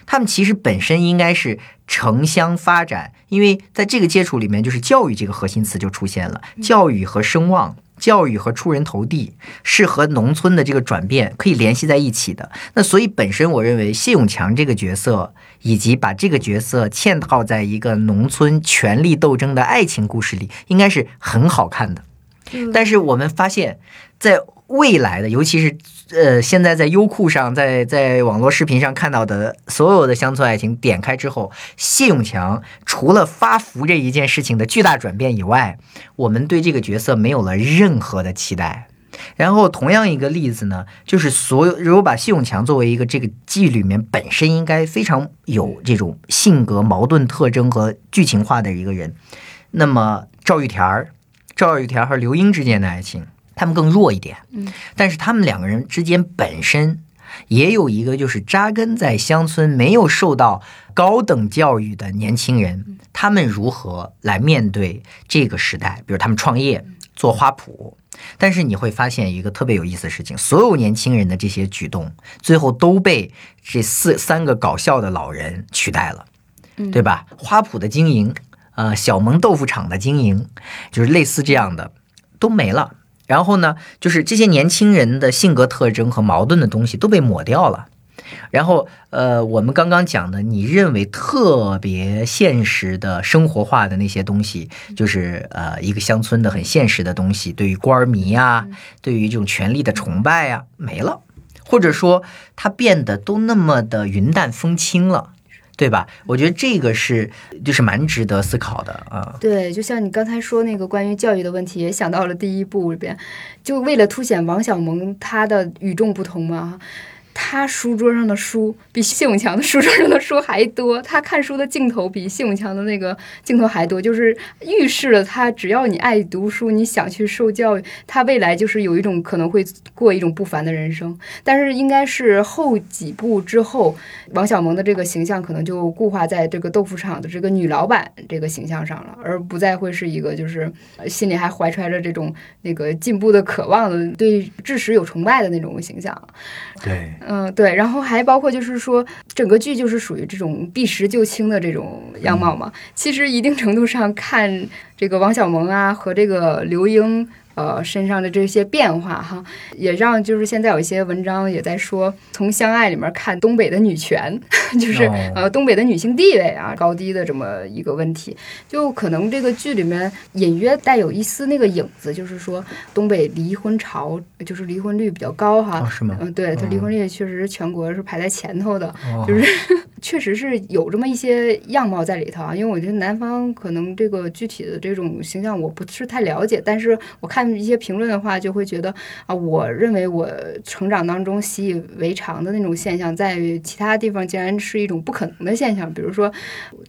他们其实本身应该是城乡发展，因为在这个接触里面，就是教育这个核心词就出现了，教育和声望。教育和出人头地是和农村的这个转变可以联系在一起的。那所以本身我认为谢永强这个角色，以及把这个角色嵌套在一个农村权力斗争的爱情故事里，应该是很好看的。但是我们发现，在未来的，尤其是呃，现在在优酷上，在在网络视频上看到的所有的乡村爱情，点开之后，谢永强除了发福这一件事情的巨大转变以外，我们对这个角色没有了任何的期待。然后，同样一个例子呢，就是所有如果把谢永强作为一个这个剧里面本身应该非常有这种性格矛盾特征和剧情化的一个人，那么赵玉田儿、赵玉田和刘英之间的爱情，他们更弱一点。嗯，但是他们两个人之间本身也有一个就是扎根在乡村、没有受到高等教育的年轻人，他们如何来面对这个时代？比如他们创业做花圃。但是你会发现一个特别有意思的事情，所有年轻人的这些举动，最后都被这四三个搞笑的老人取代了，嗯对吧？花圃的经营，呃，小萌豆腐厂的经营，就是类似这样的，都没了。然后呢，就是这些年轻人的性格特征和矛盾的东西都被抹掉了。然后，呃，我们刚刚讲的，你认为特别现实的生活化的那些东西，就是呃，一个乡村的很现实的东西，对于官儿迷啊，对于这种权力的崇拜啊，没了，或者说它变得都那么的云淡风轻了，对吧？我觉得这个是就是蛮值得思考的啊。对，就像你刚才说那个关于教育的问题，也想到了第一部里边，就为了凸显王小蒙他的与众不同嘛。他书桌上的书比谢永强的书桌上的书还多，他看书的镜头比谢永强的那个镜头还多，就是预示了他只要你爱读书，你想去受教育，他未来就是有一种可能会过一种不凡的人生。但是应该是后几部之后，王小蒙的这个形象可能就固化在这个豆腐厂的这个女老板这个形象上了，而不再会是一个就是心里还怀揣着这种那个进步的渴望的，对知识有崇拜的那种形象。对，嗯，对，然后还包括就是说，整个剧就是属于这种避实就轻的这种样貌嘛。其实一定程度上看这个王小蒙啊和这个刘英。呃，身上的这些变化哈，也让就是现在有一些文章也在说，从相爱里面看东北的女权，就是、哦呃东北的女性地位啊高低的这么一个问题。就可能这个剧里面隐约带有一丝那个影子，就是说东北离婚潮，就是离婚率比较高哈。哦，是吗？嗯，对，它离嗯婚率确实全国是排在前头的，哦就是确实是有这么一些样貌在里头啊。因为我觉得南方可能这个具体的这种形象我不是太了解，但是我看一些评论的话，就会觉得啊，我认为我成长当中习以为常的那种现象，在于其他地方竟然是一种不可能的现象。比如说，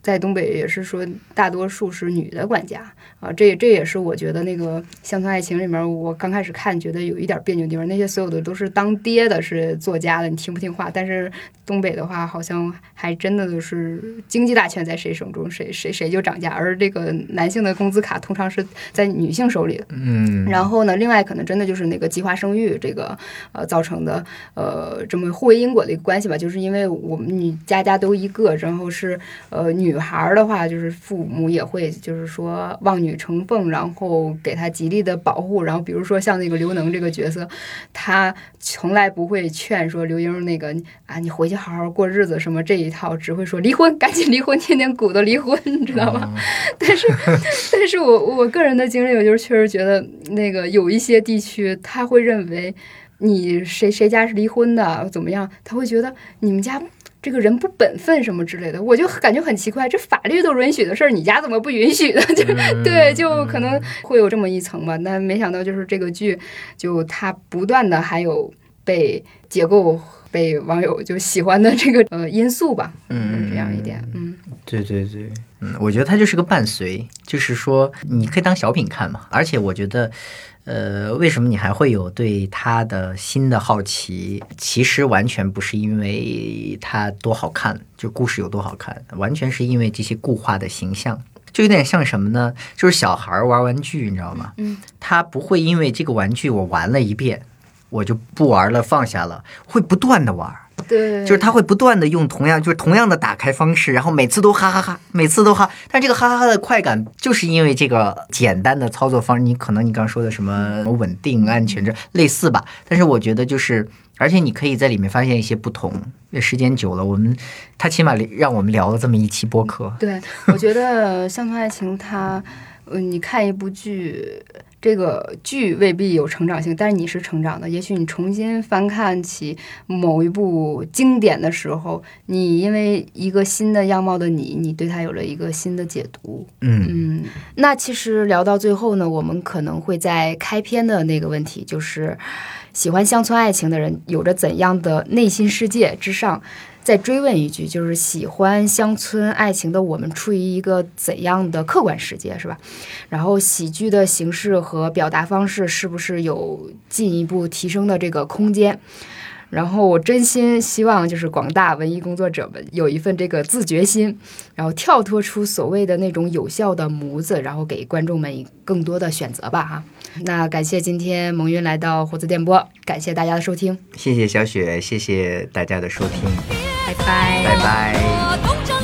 在东北也是说大多数是女的管家啊，这这也是我觉得那个《乡村爱情》里面，我刚开始看觉得有一点别扭的地方。那些所有的都是当爹的，是作家的，你听不听话？但是东北的话，好像还真的就是经济大权在谁手中，谁谁谁就涨价，而这个男性的工资卡通常是在女性手里的。嗯，然后呢，另外可能真的就是那个计划生育这个呃造成的呃这么互为因果的一个关系吧，就是因为我们女家家都一个，然后是呃女孩儿的话，就是父母也会就是说望女成凤，然后给她极力的保护，然后比如说像那个刘能这个角色，他从来不会劝说刘英那个啊你回去好好过日子什么这一套，只会说离婚，赶紧离婚，天天鼓捣离婚，你知道吗？但是，但是我我个人的经历，我就是确实觉得，那个有一些地区，他会认为你谁谁家是离婚的，怎么样？他会觉得你们家这个人不本分什么之类的，我就感觉很奇怪，这法律都允许的事儿，你家怎么不允许的？就嗯对，就可能会有这么一层吧。但没想到，就是这个剧，就它不断的还有被结构。被网友就喜欢的这个呃因素吧，嗯这样一点，嗯对对对，嗯，我觉得它就是个伴随，就是说你可以当小品看嘛。而且我觉得，呃，为什么你还会有对它的新的好奇？其实完全不是因为它多好看，就故事有多好看，完全是因为这些固化的形象。就有点像什么呢？就是小孩儿玩玩具，你知道吗？嗯，他不会因为这个玩具我玩了一遍，我就不玩了，放下了，会不断的玩。对，就是他会不断的用同样就是同样的打开方式，然后每次都哈哈哈，每次都哈。但这个哈哈哈的快感，就是因为这个简单的操作方式，你可能你刚刚说的什么稳定、安全这类似吧。但是我觉得就是，而且你可以在里面发现一些不同。时间久了，我们他起码让我们聊了这么一期播客。对，我觉得《乡村爱情》它，嗯，你看一部剧，这这个剧未必有成长性，但是你是成长的。也许你重新翻看起某一部经典的时候，你因为一个新的样貌的你，你对它有了一个新的解读。嗯嗯，那其实聊到最后呢，我们可能会在开篇的那个问题，就是喜欢乡村爱情的人有着怎样的内心世界之上，再追问一句，就是喜欢乡村爱情的我们处于一个怎样的客观世界，是吧？然后喜剧的形式和表达方式是不是有进一步提升的这个空间？然后我真心希望，就是广大文艺工作者们有一份这个自觉心，然后跳脱出所谓的那种有效的模子，然后给观众们更多的选择吧哈。那感谢今天蒙云来到活字电波，感谢大家的收听，谢谢小雪，谢谢大家的收听，拜拜。拜拜。